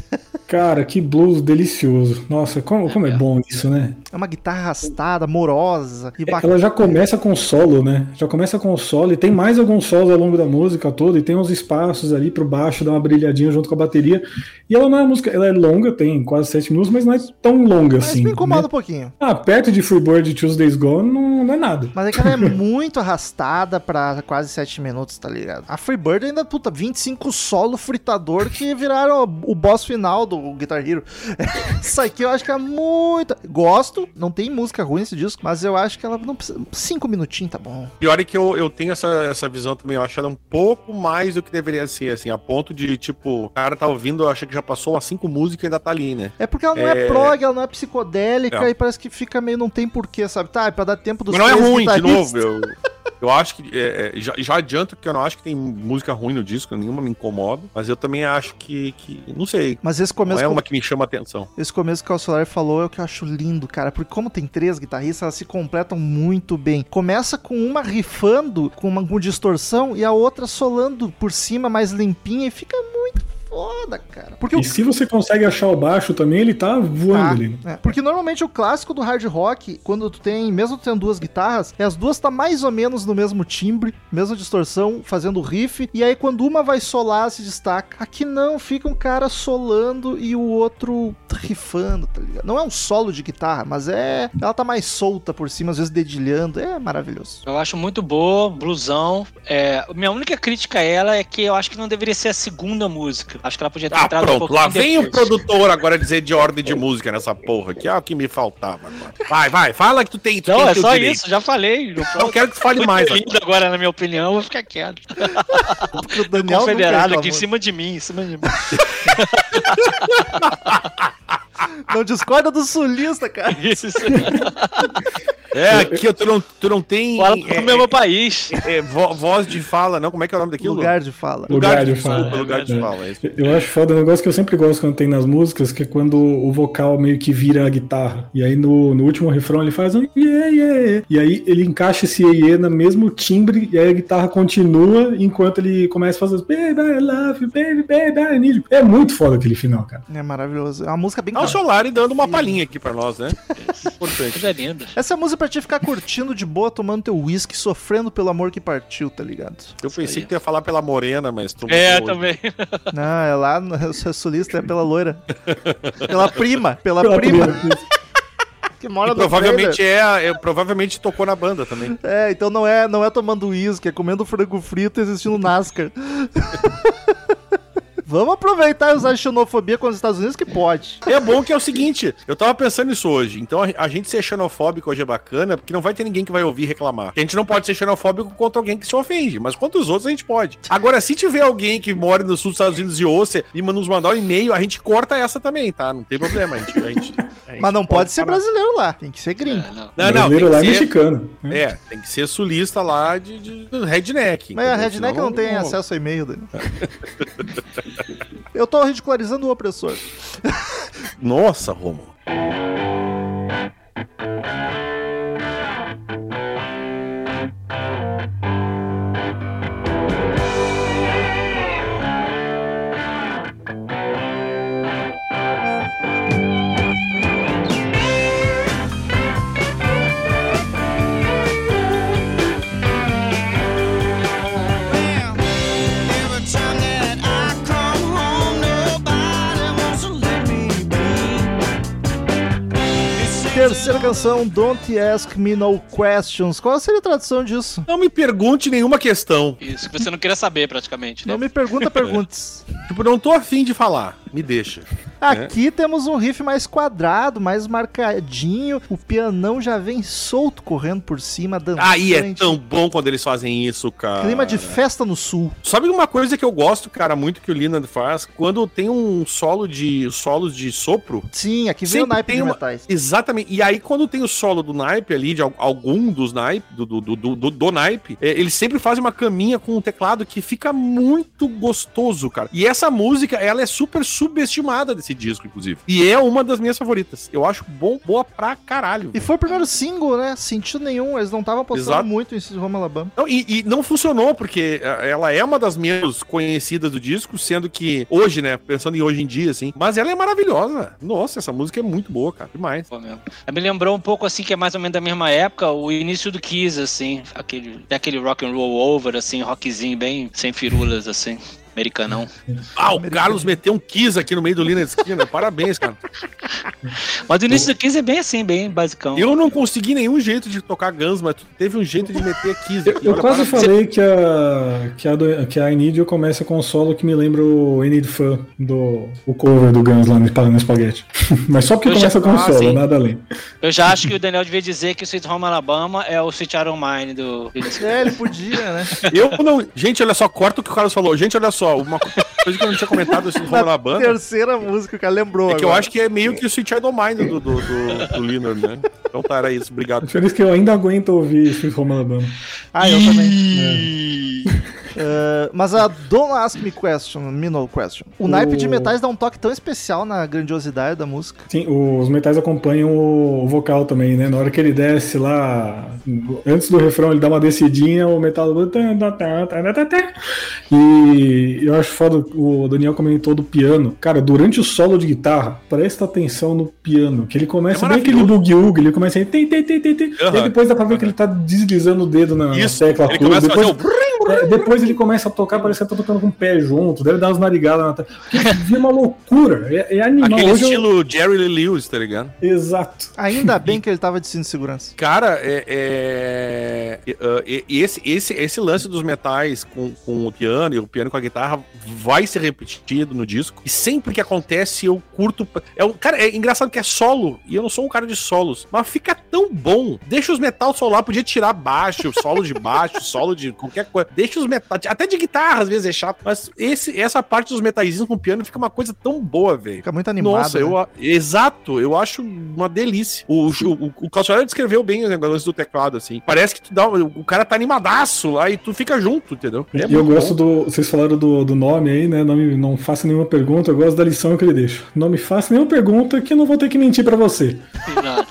Cara, que blues delicioso. Nossa, como, como é bom isso, né? É uma guitarra arrastada, amorosa e bacana. Ela já começa com solo, né? Já começa com solo e tem mais alguns solos ao longo da música toda e tem uns espaços ali pro baixo, dá uma brilhadinha junto com a bateria. E ela não é música, ela é longa, tem quase sete minutos, mas não é tão longa Mas assim. me incomoda né? um pouquinho. Ah, perto de Freebird e Tuesdays Gone não, não é nada. Mas é que ela é muito arrastada pra quase 7 minutos, tá ligado? A Freebird ainda, puta, 25 solo fritador que viraram o boss final do Guitar Hero. Isso aqui eu acho que é muito. Gosto, não tem música ruim esse disco, mas eu acho que ela não precisa. 5 minutinhos tá bom. Pior é que eu, eu tenho essa, essa visão também. Eu acho ela um pouco mais do que deveria ser, assim, a ponto de, tipo, o cara tá ouvindo, acha que já passou umas cinco músicas e ainda tá ali, né? É porque ela não é, É. prog, ela não é psicodélica É. e parece que fica meio. Não tem porquê, sabe? Tá, é pra dar tempo dos Mas não é ruim, de novo. Eu, eu acho que. é, é, já, já adianto que eu não acho que tem música ruim no disco, nenhuma me incomoda. Mas eu também acho que. que não sei. Mas esse Não começo, é que- uma que me chama atenção. esse começo que o Solar falou é o que eu acho lindo, cara. Porque como tem três guitarristas, elas se completam muito bem. Começa com uma rifando com uma com distorção e a outra solando por cima, mais limpinha, e fica muito foda, cara. Porque o E se você consegue achar o baixo também, ele tá voando Tá. ali. É, porque normalmente o clássico do hard rock, quando tu tem, mesmo tu tendo duas guitarras, é as duas tá mais ou menos no mesmo timbre, mesma distorção, fazendo riff, e aí quando uma vai solar, se destaca. Aqui não, fica um cara solando e o outro rifando, tá ligado? Não é um solo de guitarra, mas é. Ela tá mais solta por cima, às vezes dedilhando. É maravilhoso. Eu acho muito boa, blusão. É, minha única crítica a ela é que eu acho que não deveria ser a segunda música. Acho que ela podia ter Ah, entrado um pronto. pouquinho Lá vem o depois. produtor agora dizer de ordem de música nessa porra aqui. Ah, o que me faltava agora. Vai, vai. Fala que tu tem. Tu Não, tem é só direito. isso, já falei. Não quero que tu fale Muito mais. lindo agora, na minha opinião, eu vou ficar quieto. O O Daniel confederado não, aqui em cima de mim, em cima de mim. não discorda do sulista, cara. Isso. É, aqui tu não, tu não tem Fala é, pro meu país. é, é, vo- voz de fala, não? Como é que é o nome daquilo? Lugar de fala. Lugar de desculpa, fala. Lugar de É. fala, é. Eu acho foda um negócio que eu sempre gosto quando tem nas músicas, que é quando o vocal meio que vira a guitarra. E aí no, no último refrão ele faz um yeah, yeah, yeah. E aí ele encaixa esse yeah, yeah no mesmo timbre, e aí a guitarra continua enquanto ele começa a fazer os baby, I love you, baby, baby, I need you. É muito foda aquele final, cara. É maravilhoso. É uma música bem Ah, o. Solari dando uma palhinha aqui pra nós, né? Importante. Coisa linda. Essa é música pra te ficar curtindo de boa, tomando teu whisky, sofrendo pelo amor que partiu, tá ligado? Eu pensei que tu ia falar pela morena, mas tu É, também. Não, é lá, no- eu sou sulista, é pela loira. Pela prima, pela, Pela prima, primeira- que mora E no provavelmente trailer. é, é- provavelmente tocou na banda também. É, então não é, não é tomando uísque, é comendo frango frito e assistindo NASCAR. Vamos aproveitar e usar xenofobia com os Estados Unidos que pode. É bom que é o seguinte, eu tava pensando nisso hoje. Então a, a gente ser xenofóbico hoje é bacana, porque não vai ter ninguém que vai ouvir reclamar. A gente não pode ser xenofóbico contra alguém que se ofende, mas contra os outros a gente pode. Agora, se tiver alguém que mora no sul dos Estados Unidos e ouça e manda nos mandar um e-mail, a gente corta essa também, tá? Não tem problema. A gente, a gente- a gente Mas não pode ser parar. brasileiro lá, tem que ser gringo. É, não. Não, não, brasileiro lá é ser, mexicano. né? é, tem que ser sulista lá de, de- redneck. Mas a? Redneck Senão não tem acesso a e-mail dele. Eu tô ridicularizando o opressor. Nossa, Romo. Terceira canção, Don't Ask Me No Questions. Qual seria a tradução disso? Não me pergunte nenhuma questão. Isso, que você não queria saber praticamente, né? Não me pergunta perguntes. Tipo, não tô afim de falar. Me deixa. Aqui temos um riff mais quadrado, mais marcadinho. O pianão já vem solto correndo por cima, dançando. Aí é tão bom quando eles fazem isso, cara. Clima de festa no sul. Sabe uma coisa que eu gosto, cara, muito que o Linand faz? Quando tem um solo de solos de sopro. Sim, aqui vem o naipe de uma- metais. Exatamente. E aí, quando tem o solo do naipe ali, de al- algum dos naipe, do, do, do, do, do naipe, é, eles sempre fazem uma caminha com um teclado que fica muito gostoso, cara. E essa música, ela é super subestimada desse disco, inclusive. E é uma das minhas favoritas. Eu acho bom, boa pra caralho. E foi o primeiro single, né? Sentido nenhum, eles não estavam postando Exato. muito em Home Alabama. Não, e, e não funcionou, porque eh, ela é uma das menos conhecidas do disco, sendo que hoje, né, pensando em hoje em dia, assim, mas ela é maravilhosa. Nossa, essa música é muito boa, cara, demais. Ela Me lembrou um pouco assim que é mais ou menos da mesma época, o início do Kiss, assim, aquele, aquele rock and roll over, assim, rockzinho bem sem firulas, assim, americanão. Ah, o Carlos meteu um Kiss aqui no meio do Linha de Esquina, parabéns, cara. Mas o início do Kiss é bem assim, bem basicão. Eu não consegui nenhum jeito de tocar Guns, mas teve um jeito de meter Kiss aqui. Eu olha, quase parabéns. falei que a, que, a, do- que a I Need You começa com um solo que me lembra o I Need Fun, do, o cover do Guns lá no, no Spaghetti. Mas só porque Eu começa já- com um ah, solo, nada além. Eu já acho que o Daniel devia dizer que o Sweet Home Alabama é o Sweet Iron Mine do... É, ele podia, né? Eu não. Gente, olha só, corta o que o Carlos falou. Gente, olha só, uma coisa que eu não tinha comentado assim, na banda. Terceira música, o cara lembrou. É que eu agora. acho que é meio que o Sweet Child of Mind do, do, do, do Leonard, né? Então tá, era isso. Obrigado. Feliz que eu ainda aguento ouvir Sweet Home Alabama. Ah, eu também. Uh, mas a Don't Ask Me Question, Me No Question. O, O- naipe de metais dá um toque tão especial na grandiosidade da música. Sim, os metais acompanham o vocal também, né? Na hora que ele desce lá, antes do refrão, ele dá uma descidinha, o metal. E eu acho foda, o Daniel comentou do piano. Cara, durante o solo de guitarra, presta atenção no piano, que ele começa É bem aquele maravilhoso. boogie ele começa aí, tem, tem, tem, tem, tem. E depois dá pra ver que ele tá deslizando o dedo na, na Isso, tecla. ele tudo. começa a depois, fazer o... é, depois ele começa a tocar, parece que ele tá tocando com o pé junto, deve dar umas narigadas na Vira uma loucura, é, é animal. Aquele Hoje eu- estilo Jerry Lee Lewis, tá ligado? Exato. Ainda bem que ele tava de cinto de segurança. Cara, é, é- é, uh, e- e esse, esse, esse lance dos metais com, com o piano e o piano com a guitarra vai ser repetido no disco. E sempre que acontece, eu curto. É um, cara, é engraçado que é solo, e eu não sou um cara de solos, mas fica tão bom. Deixa os metal solar, podia tirar baixo, solo de baixo, solo de qualquer coisa. Deixa os metais. Até de guitarra, às vezes é chato. Mas esse, essa parte dos metalzinhos com piano fica uma coisa tão boa, velho. Fica muito animado. Nossa, né? eu, exato, eu acho uma delícia. O, o, o Calçoeiro descreveu bem o negócio do teclado, assim. Parece que tu dá, o cara tá animadaço lá e tu fica junto, entendeu? É e eu gosto bom. do. Vocês falaram do, do nome aí, né? Não, me- não faça nenhuma pergunta, eu gosto da lição que ele deixa. Não me faça nenhuma pergunta que eu não vou ter que mentir pra você. Não.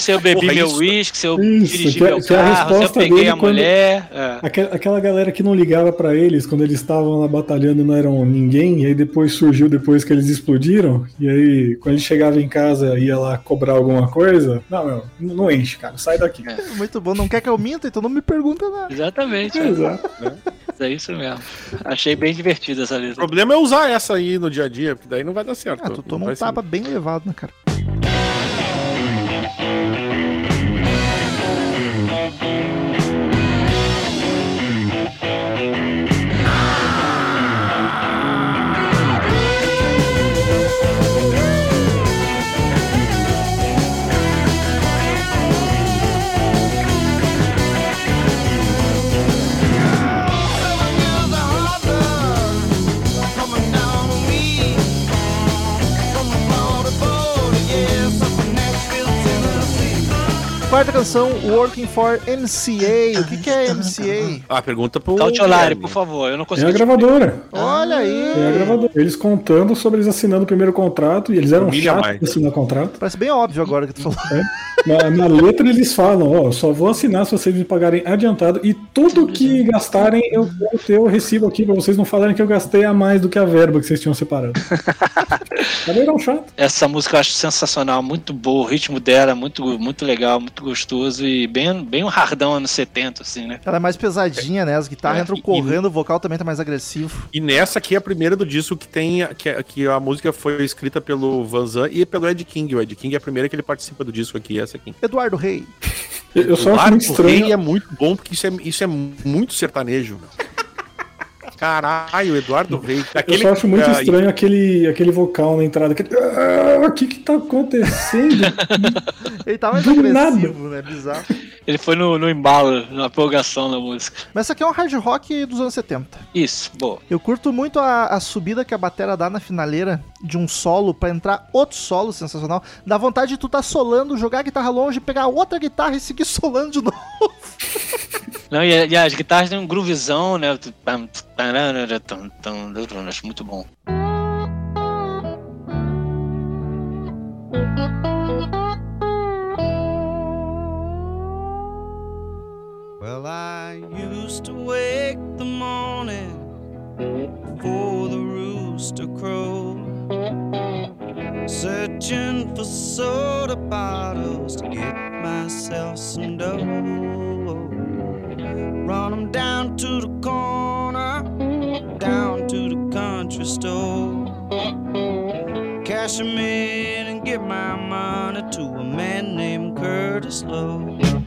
Se eu bebi Porra, meu uísque, se eu Isso, dirigi que é- meu que é a carro, se eu peguei dele a quando- mulher. é. Aquela, aquela galera que não ligava pra eles quando eles estavam lá batalhando e não eram ninguém, e aí depois surgiu depois que eles explodiram, e aí quando ele chegava em casa ia lá cobrar alguma coisa. Não, meu, não enche, cara, sai daqui. Muito bom. Não quer que eu minta, então não me pergunta nada. Exatamente. É. Exato. é isso mesmo. Achei bem divertido essa O letra. problema é usar essa aí no dia a dia, porque daí não vai dar certo. Ah, tu toma um ser- tapa bem levado na cara. Quarta canção, Working for MCA. O que, que é MCA? Ah, pergunta pro. Cautiolari, por favor, eu não É consigo. a gravadora. Olha aí. É a gravadora. Eles contando sobre eles assinando o primeiro contrato, e eles eram Humilha chatos mais. de assinar contrato. Parece bem óbvio agora que tu falou. Na, na letra eles falam, ó, só vou assinar se vocês me pagarem adiantado e tudo que gastarem eu quero ter o recibo aqui pra vocês não falarem que eu gastei a mais do que a verba que vocês tinham separado. Mas eram chato. Essa música eu acho sensacional, muito boa, o ritmo dela é muito, muito legal, muito gostoso e bem, bem um hardão anos 70, assim, né? Ela é mais pesadinha, né? As guitarras É, entram e- correndo, o vocal também tá mais agressivo. E nessa aqui é a primeira do disco que tem. Que, a- que a música foi escrita pelo Van Zandt e pelo Ed King. O Ed King é a primeira que ele participa do disco aqui, essa aqui. Eduardo Rei. Eu eu só o acho muito estranho. é muito bom, porque isso é, isso é muito sertanejo, meu. Caralho, Eduardo Rei. Eu só acho muito ah, estranho aquele, aquele vocal na entrada. Aquele... Ah, O que que tá acontecendo? Ele tá mais Do agressivo, né? Bizarro. Ele foi no, no embalo, na empolgação na música. Mas essa aqui é um hard rock dos anos 70. Isso, boa. Eu curto muito a, a subida que a batera dá na finaleira de um solo pra entrar outro solo sensacional. Dá vontade de tu tá solando, jogar a guitarra longe, pegar outra guitarra e seguir solando de novo. Não, e, e as guitarras têm um groovezão, né? Acho muito bom. Well, I used to wake the morning before the rooster crow, searching for soda bottles to get myself some dough. Run 'em down to the corner, down to the country store. Cash 'em in and give my money to a man named Curtis Lowe.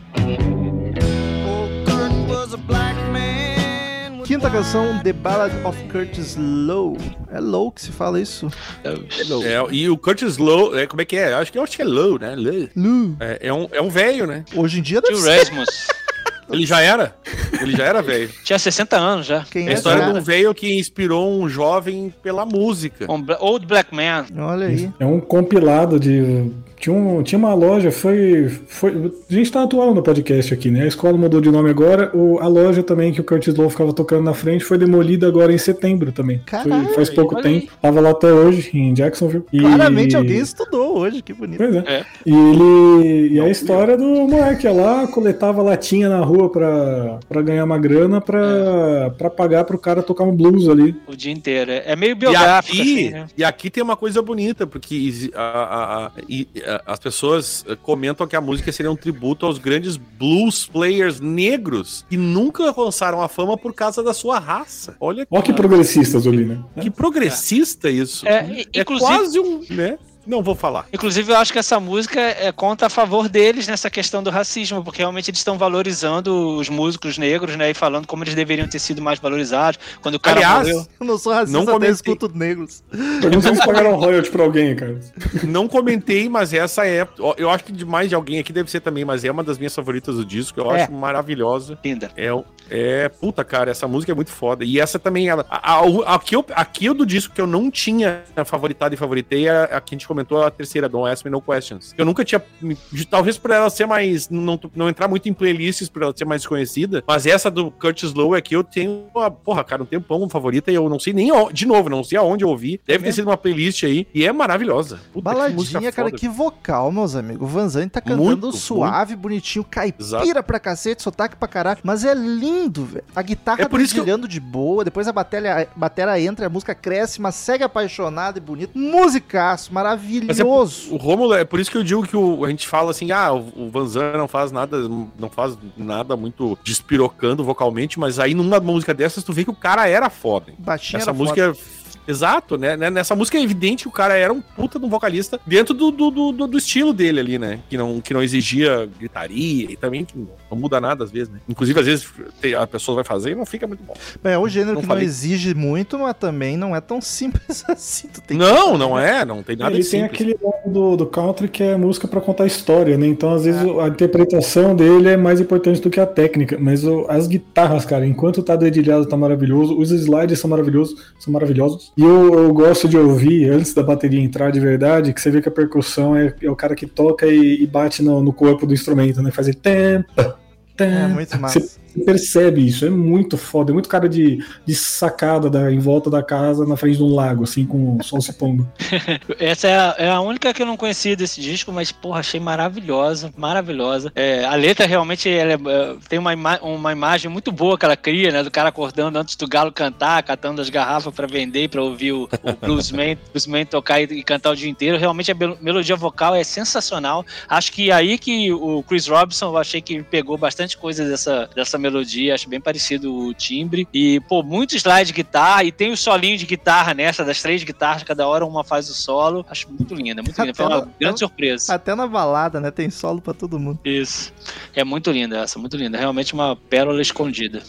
Quinta one canção, The Ballad of Curtis Lowe. É Lowe que se fala isso? É, e o Curtis Lowe, é, como é que é? Acho que eu acho que é Lowe, né? Lowe. Lowe. É, é um, é um velho, né? Hoje em dia deve Tio ser. Rasmus. Ele já era. Ele já era velho. Tinha 60 anos já. Quem É é a história de um velho que inspirou um jovem pela música. Um Old Black Man. Olha aí. É um compilado de. Tinha, um, tinha uma loja, foi, foi. A gente tá atual no podcast aqui, né? A escola mudou de nome agora. O, a loja também que o Curtis Lowe ficava tocando na frente foi demolida agora em setembro também. Foi- Caralho, faz pouco tempo. Tava lá até hoje, em Jacksonville. E- Claramente alguém estudou hoje, que bonito. Pois é. É. E ele. E a história do moleque lá, coletava latinha na rua pra, pra ganhar uma grana pra, pra pagar pro cara tocar um blues ali. O dia inteiro. É é meio E biográfico, aqui, assim, né? e aqui tem uma coisa bonita, porque a- a- a- e, a- as pessoas eh, comentam que a música seria um tributo aos grandes blues players negros que nunca alcançaram a fama por causa da sua raça. Olha Ó que progressistas ali, né? que progressista isso. É, É quase um, né? Não vou falar. Inclusive, eu acho que essa música é, conta a favor deles nessa questão do racismo, porque realmente eles estão valorizando os músicos negros, né? E falando como eles deveriam ter sido mais valorizados. Quando o cara Aliás, morreu. Eu não sou racista, Não até comentei. escuto negros. Pergunta se eles pagaram royalty pra alguém, cara. Não comentei, mas essa é. Eu acho que de mais de alguém aqui deve ser também, mas é uma das minhas favoritas do disco. Eu É. acho maravilhosa. Linda. É, o- É, puta, cara, essa música é muito foda. E essa também, ela. A, a, aqui, eu, aqui eu do disco que eu não tinha favoritado e favoritei, é a que a gente comentou, a terceira, Don't Ask Me No Questions. Eu nunca tinha. Talvez por ela ser mais. Não, não entrar muito em playlists, por ela ser mais conhecida. Mas essa do Curtis Lowe aqui eu tenho. Uma, porra, cara, um tempão como favorita e eu não sei nem. De novo, não sei aonde eu ouvi. Deve ter sido uma playlist aí. E é maravilhosa. Puta, Baladinha, cara, que vocal, meus amigos. O Van Zandt tá cantando muito, suave, muito. bonitinho, caipira Exato. pra cacete, sotaque pra caralho. Mas é lindo, velho. A guitarra é por tá brilhando eu... de boa, depois a bateria, a bateria entra, a música cresce, mas segue apaixonado e bonito. Musicaço, maravilhoso. É, o Romulo, é por isso que eu digo que o, a gente fala assim, ah, o, Van Zandt não faz nada, não faz nada muito despirocando vocalmente, mas aí numa música dessas tu vê que o cara era foda. Baixinha Essa música foda. é Exato, né? né? Nessa música é evidente que o cara era um puta de um vocalista dentro do, do, do, do estilo dele ali, né? Que não, que não exigia gritaria e também que não muda nada às vezes, né? Inclusive, às vezes a pessoa vai fazer e não fica muito bom. É, o gênero não que falei. não exige muito, mas também não é tão simples assim. não, não é, não tem nada Ele tem aquele do, do country que é música para contar história, né? Então, às vezes, é. a interpretação dele é mais importante do que a técnica. Mas o, as guitarras, cara, enquanto tá dedilhado, tá maravilhoso. Os slides são maravilhosos, são maravilhosos. E eu, eu gosto de ouvir, antes da bateria entrar de verdade, que você vê que a percussão é, é o cara que toca e, e bate no, no, corpo do instrumento, né? Fazer tempa, tempa. É muito massa. Você você percebe isso, é muito foda, é muito cara de, de sacada da, em volta da casa, na frente de um lago, assim, com o sol se pondo. Essa é a, é a, única que eu não conhecia desse disco, mas, porra, achei maravilhosa, maravilhosa. É, a letra realmente ela é, é, tem uma, ima uma imagem muito boa que ela cria, né, do cara acordando antes do galo cantar, catando as garrafas para vender, para ouvir o, o bluesman, bluesman tocar e, e, cantar o dia inteiro. Realmente a melodia vocal é sensacional. Acho que aí que o Chris Robinson, eu achei que pegou bastante coisa dessa, dessa melodia, acho bem parecido o timbre. E, pô, muito slide de guitarra, e tem o solinho de guitarra nessa, das três guitarras, cada hora uma faz o solo. Acho muito linda, muito linda. Foi uma na, grande surpresa. Até na balada, né? Tem solo para todo mundo. Isso. É muito linda essa, muito linda. Realmente uma pérola escondida.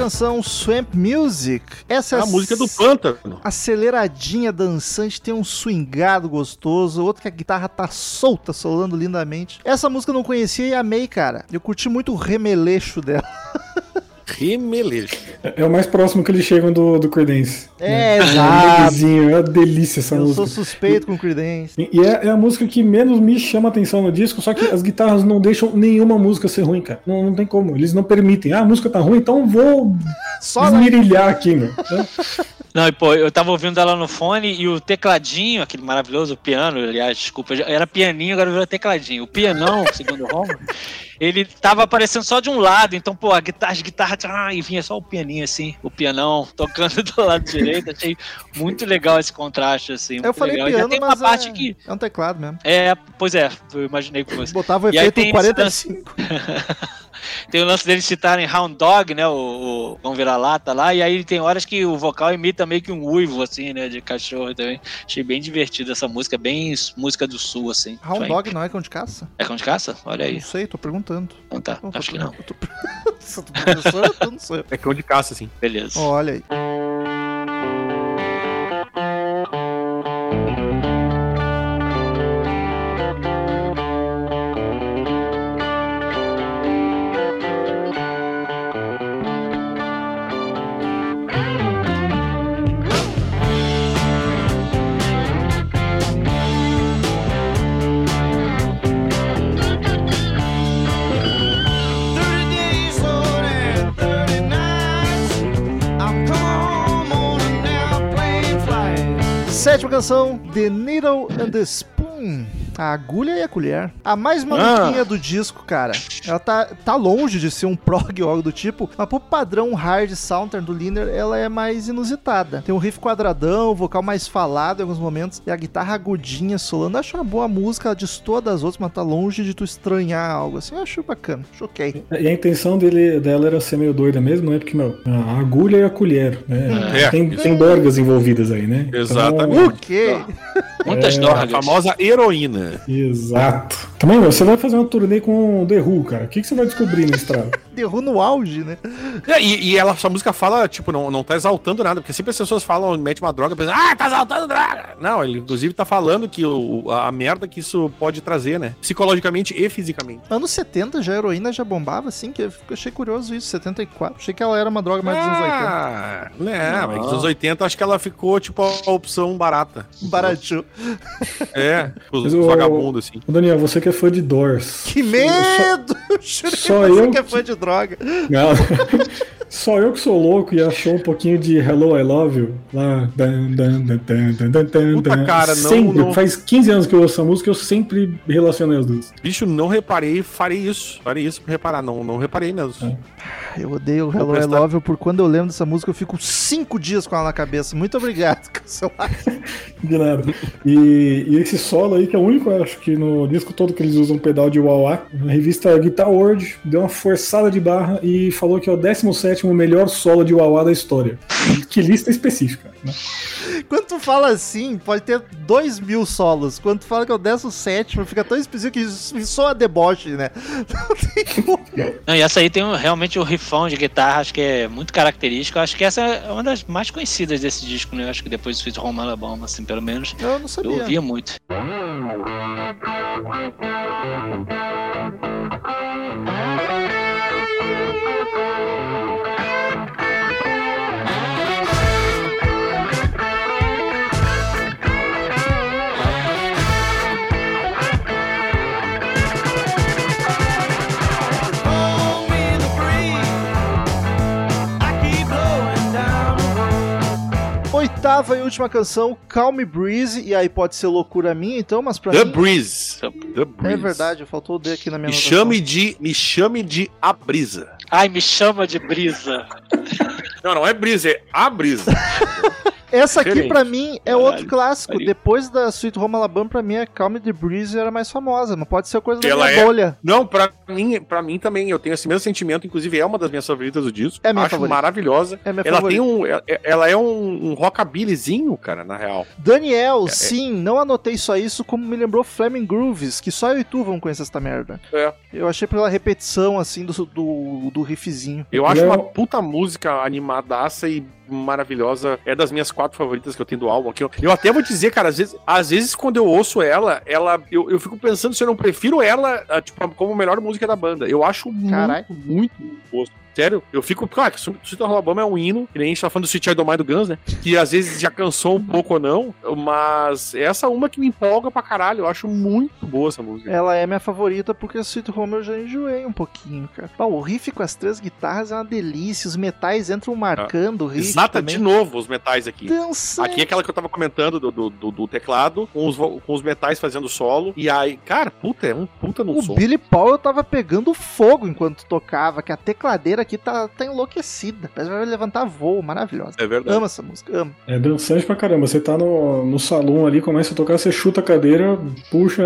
Canção, Swamp Music. Essa é a música do pântano. Aceleradinha, dançante, tem um swingado gostoso. Outro que a guitarra tá solta, solando lindamente. Essa música eu não conhecia e amei, cara. Eu curti muito o remeleixo dela. Remelejo. É, o mais próximo que eles chegam do, do Creedence. É, né? exato. É uma delícia essa Eu música. Eu sou suspeito com Creedence. E, e é, é, a música que menos me chama atenção no disco, só que as guitarras não deixam nenhuma música ser ruim, cara. Não, não tem como. Eles não permitem. Ah, a música tá ruim, então vou só esmirilhar aqui, né? Não, e pô, eu tava ouvindo ela no fone e o tecladinho, aquele maravilhoso piano, aliás, desculpa, era pianinho, agora virou tecladinho. O pianão, segundo o Romo, ele tava aparecendo só de um lado, então, pô, a guitarra, as guitarras, ah, e vinha só o pianinho assim, o pianão tocando do lado direito. Achei muito legal esse contraste, assim. Eu falei legal. piano, tem uma parte é, que... é um teclado mesmo. É, pois é, eu imaginei com você. Botava o efeito 45. tem o lance deles citarem Hound Dog, né? O, o Vão Virar Lata lá, e aí tem horas que o vocal imita meio que um uivo, assim, né? De cachorro também. Achei bem divertido essa música, bem música do sul, assim. Hound Dog não é cão de caça? É cão de caça? Olha aí. Não sei, tô perguntando. Não tá, não, acho que não. Tô... professor, eu não sei. É cão de caça, sim. Beleza. Olha aí. Sétima canção, The Needle and the Spoon. A agulha e a colher. A mais maluquinha do disco, cara. Ela tá, tá longe de ser um prog ou algo do tipo, mas pro padrão hard sounder do Liner, ela é mais inusitada. Tem um riff quadradão, vocal mais falado em alguns momentos, e a guitarra agudinha solando. Acho uma boa música, ela destoa das outras, mas tá longe de tu estranhar algo assim. Eu acho bacana, choquei. E a intenção dele, dela era ser meio doida mesmo, né? Porque, meu, a agulha e a colher, né? É, tem, tem dorgas envolvidas aí, né? Então, Exatamente. O quê? Muitas É, A dorgas. famosa heroína. Exato. Também, você vai fazer uma turnê com o The Who, cara. O que, que você vai descobrir na estrada? Derru no auge, né? É, e, e ela, essa música fala, tipo, não, não tá exaltando nada, porque sempre as pessoas falam, mete uma droga, pensam, ah, tá exaltando droga. Não, ele inclusive tá falando que o, a, merda que isso pode trazer, né? Psicologicamente e fisicamente. Anos 70 já a heroína já bombava, assim, que eu achei curioso isso, 74. Achei que ela era uma droga mais dos anos 80. Ah, né, mas nos anos 80 acho que ela ficou, tipo, a opção barata. Baratinho. É, os, Mas os o- vagabundos, assim. Ô, Daniel, você que é fã de Doors. Que medo! Só que você eu que é fã de droga. Não. Só eu que sou louco e achou um pouquinho de Hello, I Love You lá. Dan, dan, dan, dan, dan, dan, dan, Puta, cara, não- sempre, não- Faz 15 anos que eu ouço essa música eu sempre relacionei as duas. Bicho, não reparei, farei isso. Farei isso pra reparar, não, não reparei mesmo. Eu odeio o Hello I prestar- Love You, por quando eu lembro dessa música eu fico cinco dias com ela na cabeça. Muito obrigado, cancelar. De nada. E, e esse solo aí, que é o único, eu acho que no disco todo que eles usam pedal de wah-wah, a revista Guitar World deu uma forçada de barra e falou que é o 17 melhor solo de wah-wah da história. Que lista específica. Né? Quando tu fala assim, pode ter dois mil solos. Quando tu fala que é o 17, fica tão específico que isso soa deboche, né? Não tem como. Não, e essa aí tem um- realmente o rifão de guitarra, acho que é muito característico. Acho que essa é uma das mais conhecidas desse disco, né? Acho que depois do Sweet Home Alabama, assim, pelo menos. Eu não Eu sabia. ouvia muito. Oitava e última canção, Calm Breeze. E aí pode ser loucura minha, então, mas pra The mim. Breeze. The Breeze. É verdade, faltou o D aqui na minha Me chame de. Me chame de a brisa. Ai, me chama de brisa. Não, não é brisa, é a brisa. Essa aqui, pra mim, é Caralho, outro clássico. pariu. Depois da Sweet Home Alabama, pra mim, a Calm the Breeze era mais famosa. Mas pode ser coisa da Ela minha é- bolha. Não, pra mim, pra mim também, eu tenho esse mesmo sentimento, inclusive é uma das minhas favoritas do disco. É a minha Acho favorita. maravilhosa. É minha Ela favorita. tem um. é- Ela é um, um rockabillyzinho, cara, na real. Daniel, É, sim, não anotei só isso, como me lembrou Flaming Grooves, que só eu e tu vão conhecer essa merda. É. Eu achei pela repetição, assim, do, do, do riffzinho. Eu acho Não. uma puta música animadaça e maravilhosa. É das minhas quatro favoritas que eu tenho do álbum aqui. Eu, até vou dizer, cara, às vezes, às vezes quando eu ouço ela, ela eu, eu fico pensando se eu não prefiro ela tipo, como a melhor música da banda. Eu acho Caralho. muito, muito gosto. Sério, eu fico. Claro, que Sweet Home Alabama é um hino, que nem a gente tá falando do Sweet O' Mine do Guns, né? Que às vezes já cansou um pouco ou não, mas essa é uma que me empolga pra caralho. Eu acho muito boa essa música. Ela é minha favorita porque a Sweet Home eu já enjoei um pouquinho, cara. Pá, o riff com as três guitarras é uma delícia, os metais entram marcando o riff Exata, também. de novo, os metais aqui. Dança. Aqui é aquela que eu tava comentando do, do, do- do teclado, com os, com os metais fazendo solo. E aí, cara, puta, é um puta no O som. Billy Paul tava pegando fogo enquanto tocava, que a tecladeira aqui tá, tá enlouquecida. Parece que vai levantar voo, maravilhosa. É verdade. Amo essa música, amo. É dançante pra caramba. Você tá no, no salão ali, começa a tocar, você chuta a cadeira, puxa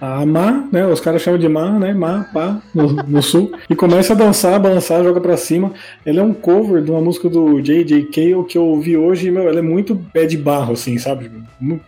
a, a Má, né? Os caras chamam de Má, né? Má, pá, no, no sul. E começa a dançar, balançar, joga pra cima. Ele é um cover de uma música do J.J. Cale que eu ouvi hoje meu, ela é muito pé de barro, assim, sabe?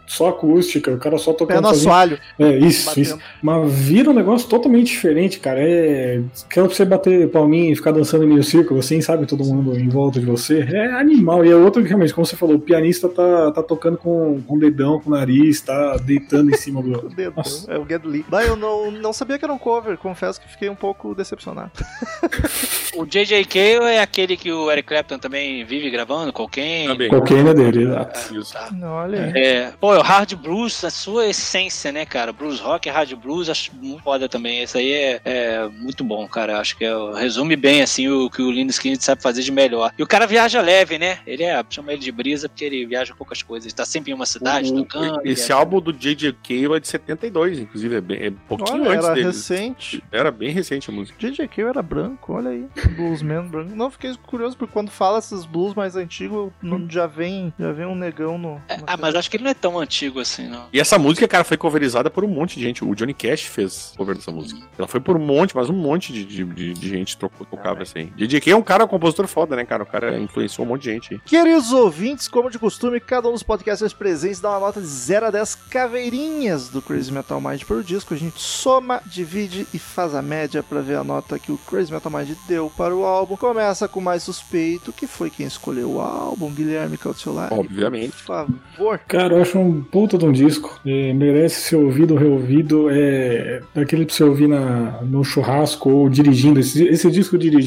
Só acústica, o cara só Pé tocando. no fazendo- assoalho. É, isso, batendo. isso. Mas vira um negócio totalmente diferente, cara. É. Aquela pra você bater palminha e ficar dançando em meio círculo, assim, sabe? Todo mundo em volta de você. É animal. E é outro que realmente, como você falou, o pianista tá, tá tocando com, com o dedão, com o nariz, tá deitando em cima do. O dedo, Nossa. é o Get Lee. Bah, eu não, não sabia que era um cover, confesso que fiquei um pouco decepcionado. O J.J. Cale é aquele que o Eric Clapton também vive gravando, Cocaine. Também. Cocaine é dele, exato. Isso. Tá. Olha. É, pô, o hard blues, a sua essência, né, cara? Blues rock hard blues, acho muito foda também. Esse aí é, é muito bom, cara. Acho que é, resume bem bem, assim, o que o Lino Skinner sabe fazer de melhor. E o cara viaja leve, né? Ele é, chama ele de brisa porque ele viaja poucas coisas. Ele tá sempre em uma cidade, O- tocando. esse viaja- álbum do J.J. Cale é de 72, inclusive, é, bem, é um pouquinho Olha, antes era dele. recente. Era bem recente a música. DJ Kill era branco, olha aí. Bluesman branco. Não, fiquei curioso porque quando fala esses blues mais antigos, não- já vem, já vem um negão no. É, ah, mas acho que ele não é tão antigo assim, não. E essa música, cara, foi coverizada por um monte de gente. O Johnny Cash fez cover dessa música. Ela foi por um monte, mas um monte de, de, de- de gente trocou, tocava assim. DJ Kay é um cara, um compositor foda, né, cara? O cara influenciou um monte de gente. aí. Queridos ouvintes, como de costume, cada um dos podcasters presentes dá uma nota de 0 a 10 caveirinhas do Crazy Metal Mind por disco. A gente soma, divide e faz a média pra ver a nota que o Crazy Metal Mind deu para o álbum. Começa com o mais suspeito, que foi quem escolheu o álbum, Guilherme Cautiolari. Obviamente. Por favor. Cara, eu acho um puta de um disco. É, merece ser ouvido, reouvido. É daquele pra você ouvir na, no churrasco ou dirigindo. Esse, esse disco dirigindo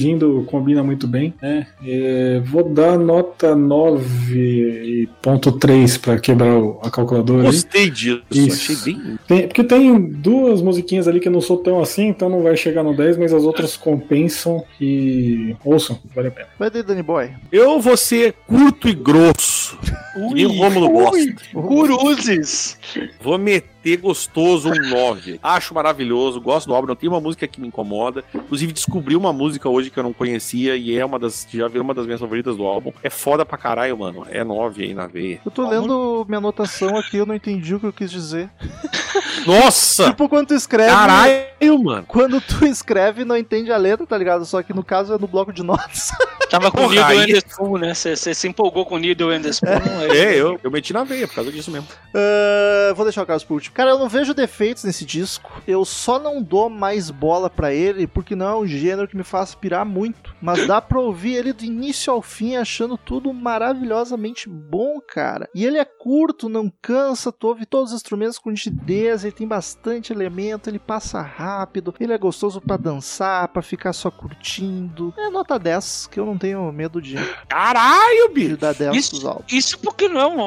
combina muito bem. Né? É, vou dar nota 9.3 pra quebrar o- a calculadora. aí. Gostei disso. Isso. Achei bem. Tem- porque tem duas musiquinhas ali que eu não sou tão assim, então não vai chegar no 10, mas as outras compensam e ouçam, vale a pena. Vai daí, Danny Boy. Eu vou ser curto e grosso. que nem o Rômulo gosta. Curuzes! Vou meter gostoso um 9. Acho maravilhoso, gosto do álbum, não tem uma música que me incomoda. Inclusive, descobri uma música hoje que eu não conhecia e é uma das. Já virou uma das minhas favoritas do álbum. É foda pra caralho, mano. É 9 aí na veia. Eu tô lendo minha anotação aqui, eu não entendi o que eu quis dizer. Nossa! Tipo, quando tu escreve. Caralho, mano! Quando tu escreve, não entende a letra, tá ligado? Só que no caso é no bloco de notas. Tava com o Porra, Needle aí- and the Spoon, né? Você se empolgou com o Needle and the Spoon. aí- É, eu, eu meti na veia por causa disso mesmo. Ah, vou deixar o Carlos por último. Cara, eu não vejo defeitos nesse disco. Eu só não dou mais bola pra ele porque não é um gênero que me faz pirar muito. Mas dá pra ouvir ele do início ao fim achando tudo maravilhosamente bom, cara. E ele é curto, não cansa, tu ouve todos os instrumentos com nitidez, ele tem bastante elemento, ele passa rápido, ele é gostoso pra dançar, pra ficar só curtindo. É nota 10, que eu não tenho medo de, Caralho, de bicho! dar 10 Isso-. Isso porque não é um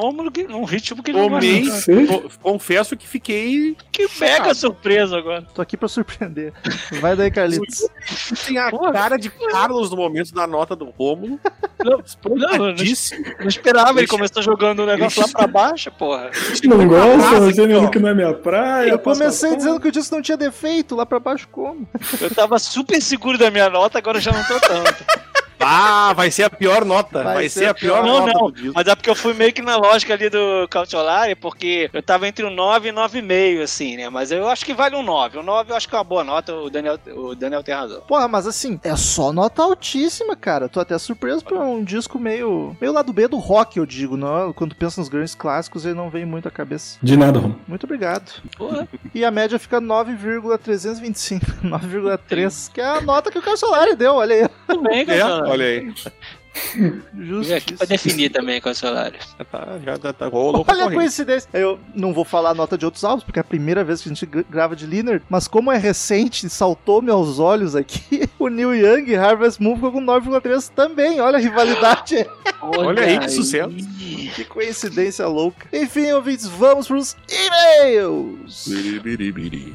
um ritmo que ele não? Co- Confesso que fiquei. Que mega surpresa agora. Tô aqui pra surpreender. Vai daí, Carlitos. Tem a cara de Carlos no momento da nota do Rômulo. Não, não, não, não esperava, ele começou jogando o negócio lá pra baixo, porra. Não gosta, você ó. que não é minha praia. Eu comecei dizendo que o disco não tinha defeito, lá pra baixo como? Eu tava super seguro da minha nota, agora eu já não tô tanto. Ah, vai ser a pior nota. Vai Vai, ser ser, a pior pior. nota Não, não. Mas é porque eu fui meio que na lógica ali do Cautiolari, porque eu tava entre o 9 e 9,5, assim, né? Mas eu acho que vale um 9. O 9 eu acho que é uma boa nota, o Daniel, o Daniel tem razão. Porra, mas assim, é só nota altíssima, cara. Tô até surpreso por um disco meio. meio lado B do rock, eu digo. Não? Quando pensa nos grandes clássicos, ele não vem muito à cabeça. De nada, Rom. Muito obrigado. Porra. E a média fica 9,325. 9,3, que é a nota que o Carlos Solari deu, olha aí. Tudo bem, É, Cautiolari. Olha aí. Aqui pra definir também, Cautiolari. Já tá, já tá, tá rolou Olha a coincidência. Eu não vou falar a nota de outros álbuns, porque é a primeira vez que a gente gra- grava de Leonard, mas como é recente, saltou-me aos olhos aqui, o Neil Young, Harvest Moon, ficou com 9,3 também. Olha a rivalidade. Olha aí que sucesso. que coincidência louca. Enfim, ouvintes, vamos pros e-mails. Biri, biri, biri.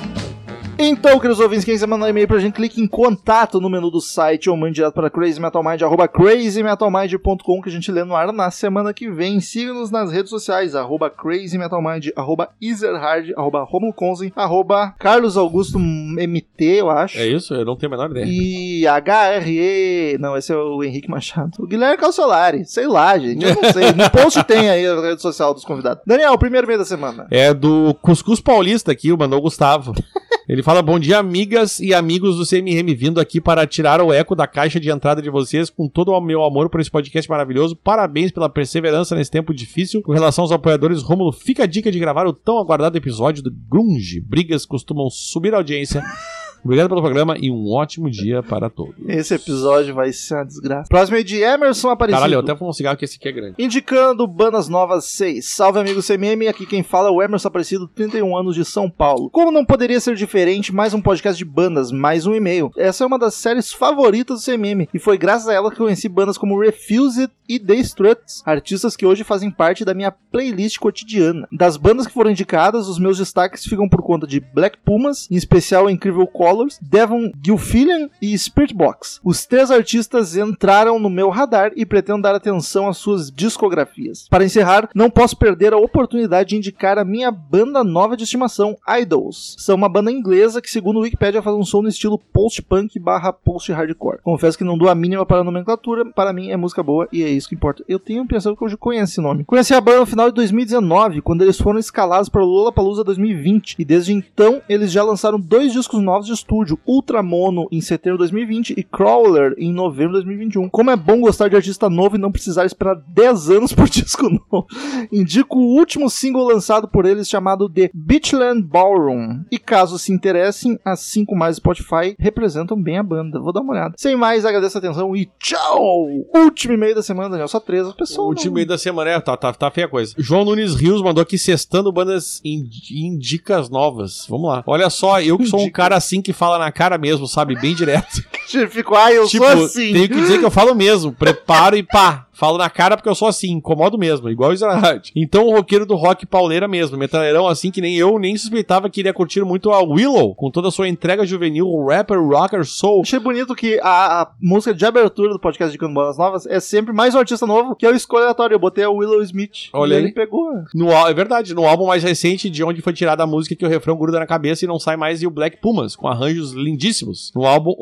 Então, queridos ouvintes, quem quiser mandar um e-mail pra gente, clique em contato no menu do site ou mande direto para crazymetalmind, arroba crazymetalmind.com que a gente lê no ar na semana que vem. Siga-nos nas redes sociais, arroba crazymetalmind, arroba ezerhard, arroba romuloconzen, arroba Carlos Augusto MT, eu acho. É isso? Eu não tenho a menor ideia. E HRE. Não, esse é o Henrique Machado. O Guilherme Calciolari. Sei lá, gente. Eu não sei. No post tem aí a rede social dos convidados. Daniel, primeiro meio da semana. É do Cuscuz Paulista aqui, o mandou o Gustavo. Ele fala: Bom dia, amigas e amigos do CMM, vindo aqui para tirar o eco da caixa de entrada de vocês com todo o meu amor por esse podcast maravilhoso. Parabéns pela perseverança nesse tempo difícil. Com relação aos apoiadores, Rômulo, fica a dica de gravar o tão aguardado episódio do Grunge. Brigas costumam subir a audiência. Obrigado pelo programa e um ótimo dia para todos. Esse episódio vai ser uma desgraça. Próximo é de Emerson Aparecido. Caralho, eu até fumo um cigarro que esse aqui é grande. Indicando Bandas Novas 6. Salve, amigo CMM. Aqui quem fala é o Emerson Aparecido, 31 anos de São Paulo. Como não poderia ser diferente, mais um podcast de bandas, mais um e-mail. Essa é uma das séries favoritas do CMM e foi graças a ela que eu conheci bandas como Refused e The Struts, artistas que hoje fazem parte da minha playlist cotidiana. Das bandas que foram indicadas, os meus destaques ficam por conta de Black Pumas, em especial Incredible Colors, Devon Gilfillian e Spirit Box. Os três artistas entraram no meu radar e pretendo dar atenção às suas discografias. Para encerrar, não posso perder a oportunidade de indicar a minha banda nova de estimação, Idols. São uma banda inglesa que, segundo o Wikipedia, faz um som no estilo post-punk barra post-hardcore. Confesso que não dou a mínima para a nomenclatura, para mim é música boa e é isso que importa. Eu tenho impressão que eu já conheço esse nome. Conheci a banda no final de 2019, quando eles foram escalados para o Lollapalooza 2020, e desde então eles já lançaram dois discos novos de estúdio, Ultramono em setembro de 2020 e Crawler em novembro de 2021. Como é bom gostar de artista novo e não precisar esperar 10 anos por disco novo. Indico o último single lançado por eles chamado The Beachland Ballroom. E caso se interessem, as 5 mais Spotify representam bem a banda. Vou dar uma olhada. Sem mais, agradeço a atenção e tchau! Último e-mail da semana, Daniel. Só três. O último meio da semana, é, tá, tá, tá feia a coisa. João Nunes Rios mandou aqui cestando bandas indi- indicas novas. Vamos lá. Olha só, eu que sou um cara assim que fala na cara mesmo, sabe? Bem direto. Fico, ah, eu tipo, sou assim. tenho que dizer que eu falo mesmo. Preparo e pá. Falo na cara porque eu sou assim, incomodo mesmo, igual o Israel. Então o roqueiro do rock pauleira mesmo, metaleirão assim que nem eu nem suspeitava que iria curtir muito a Willow, com toda a sua entrega juvenil, rapper, rocker, soul. Achei bonito que a, a música de abertura do podcast de Cando Bandas Novas é sempre mais um artista novo, que é o escolha aleatório. Eu botei o Willow Smith. Olha e aí. ele pegou. No, é verdade, no álbum mais recente, de onde foi tirada a música que o refrão gruda na cabeça e não sai mais, e o Black Pumas, com arranjos lindíssimos. No álbum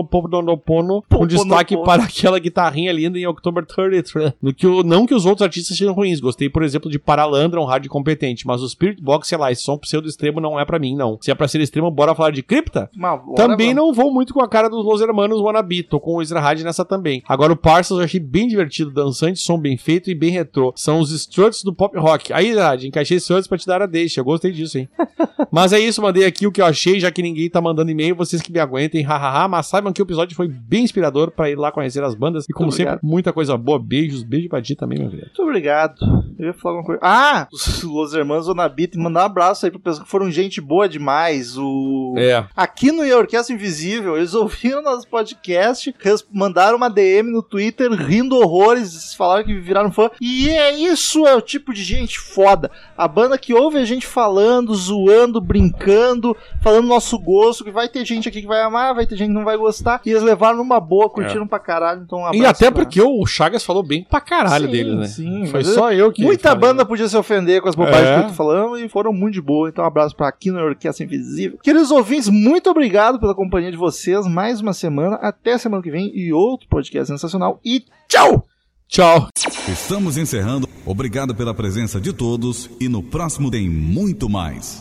Omononoponopono, com destaque para aquela guitarrinha linda em October 30. No que o, não que os outros artistas sejam ruins. Gostei, por exemplo, de Paralandra, um hard competente, mas o Spirit Box, sei lá, esse som pseudo extremo não é pra mim, não. Se é pra ser extremo, bora falar de cripta? Também não vou muito com a cara dos Los Hermanos Wannabe, tô com o Ezra Had nessa também. Agora o Parsons eu achei bem divertido, dançante, som bem feito e bem retrô. São os Struts do pop rock. Aí, Ezra Had, encaixei Struts pra te dar a deixa, eu gostei disso, hein. mas é isso, mandei aqui o que eu achei, já que ninguém tá mandando e-mail, vocês que me aguentem, hahaha, mas saibam que o episódio foi bem inspirador pra ir lá conhecer as bandas e como Muito sempre, obrigado. muita coisa boa, beijos, beijo pra ti também, meu querido. Muito obrigado. Eu ia falar alguma coisa. Ah! Os Los Hermanos Onabit, mandar um abraço aí pro pessoal que foram gente boa demais. O. É. Aqui no Orquestra Invisível, eles ouviram nosso podcast, mandaram uma DM no Twitter, rindo horrores, falaram que viraram fã. E é isso, é o tipo de gente foda. A banda que ouve a gente falando, zoando, brincando, falando nosso gosto, que vai ter gente aqui que vai amar, vai ter gente que não vai gostar. E eles levaram numa boa, curtiram pra caralho, então um É. E até porque o Chagas falou bem pra caralho Sim, dele, né? sim, Foi só eu que. Muita falei. banda podia se ofender com as bobagens É. que eu tô falando e foram muito de boa. Então, um abraço pra aqui no Orquestra Invisível. Queridos ouvintes, muito obrigado pela companhia de vocês. Mais uma semana. Até semana que vem e outro podcast sensacional. E tchau! Tchau. Estamos encerrando. Obrigado pela presença de todos e no próximo tem muito mais.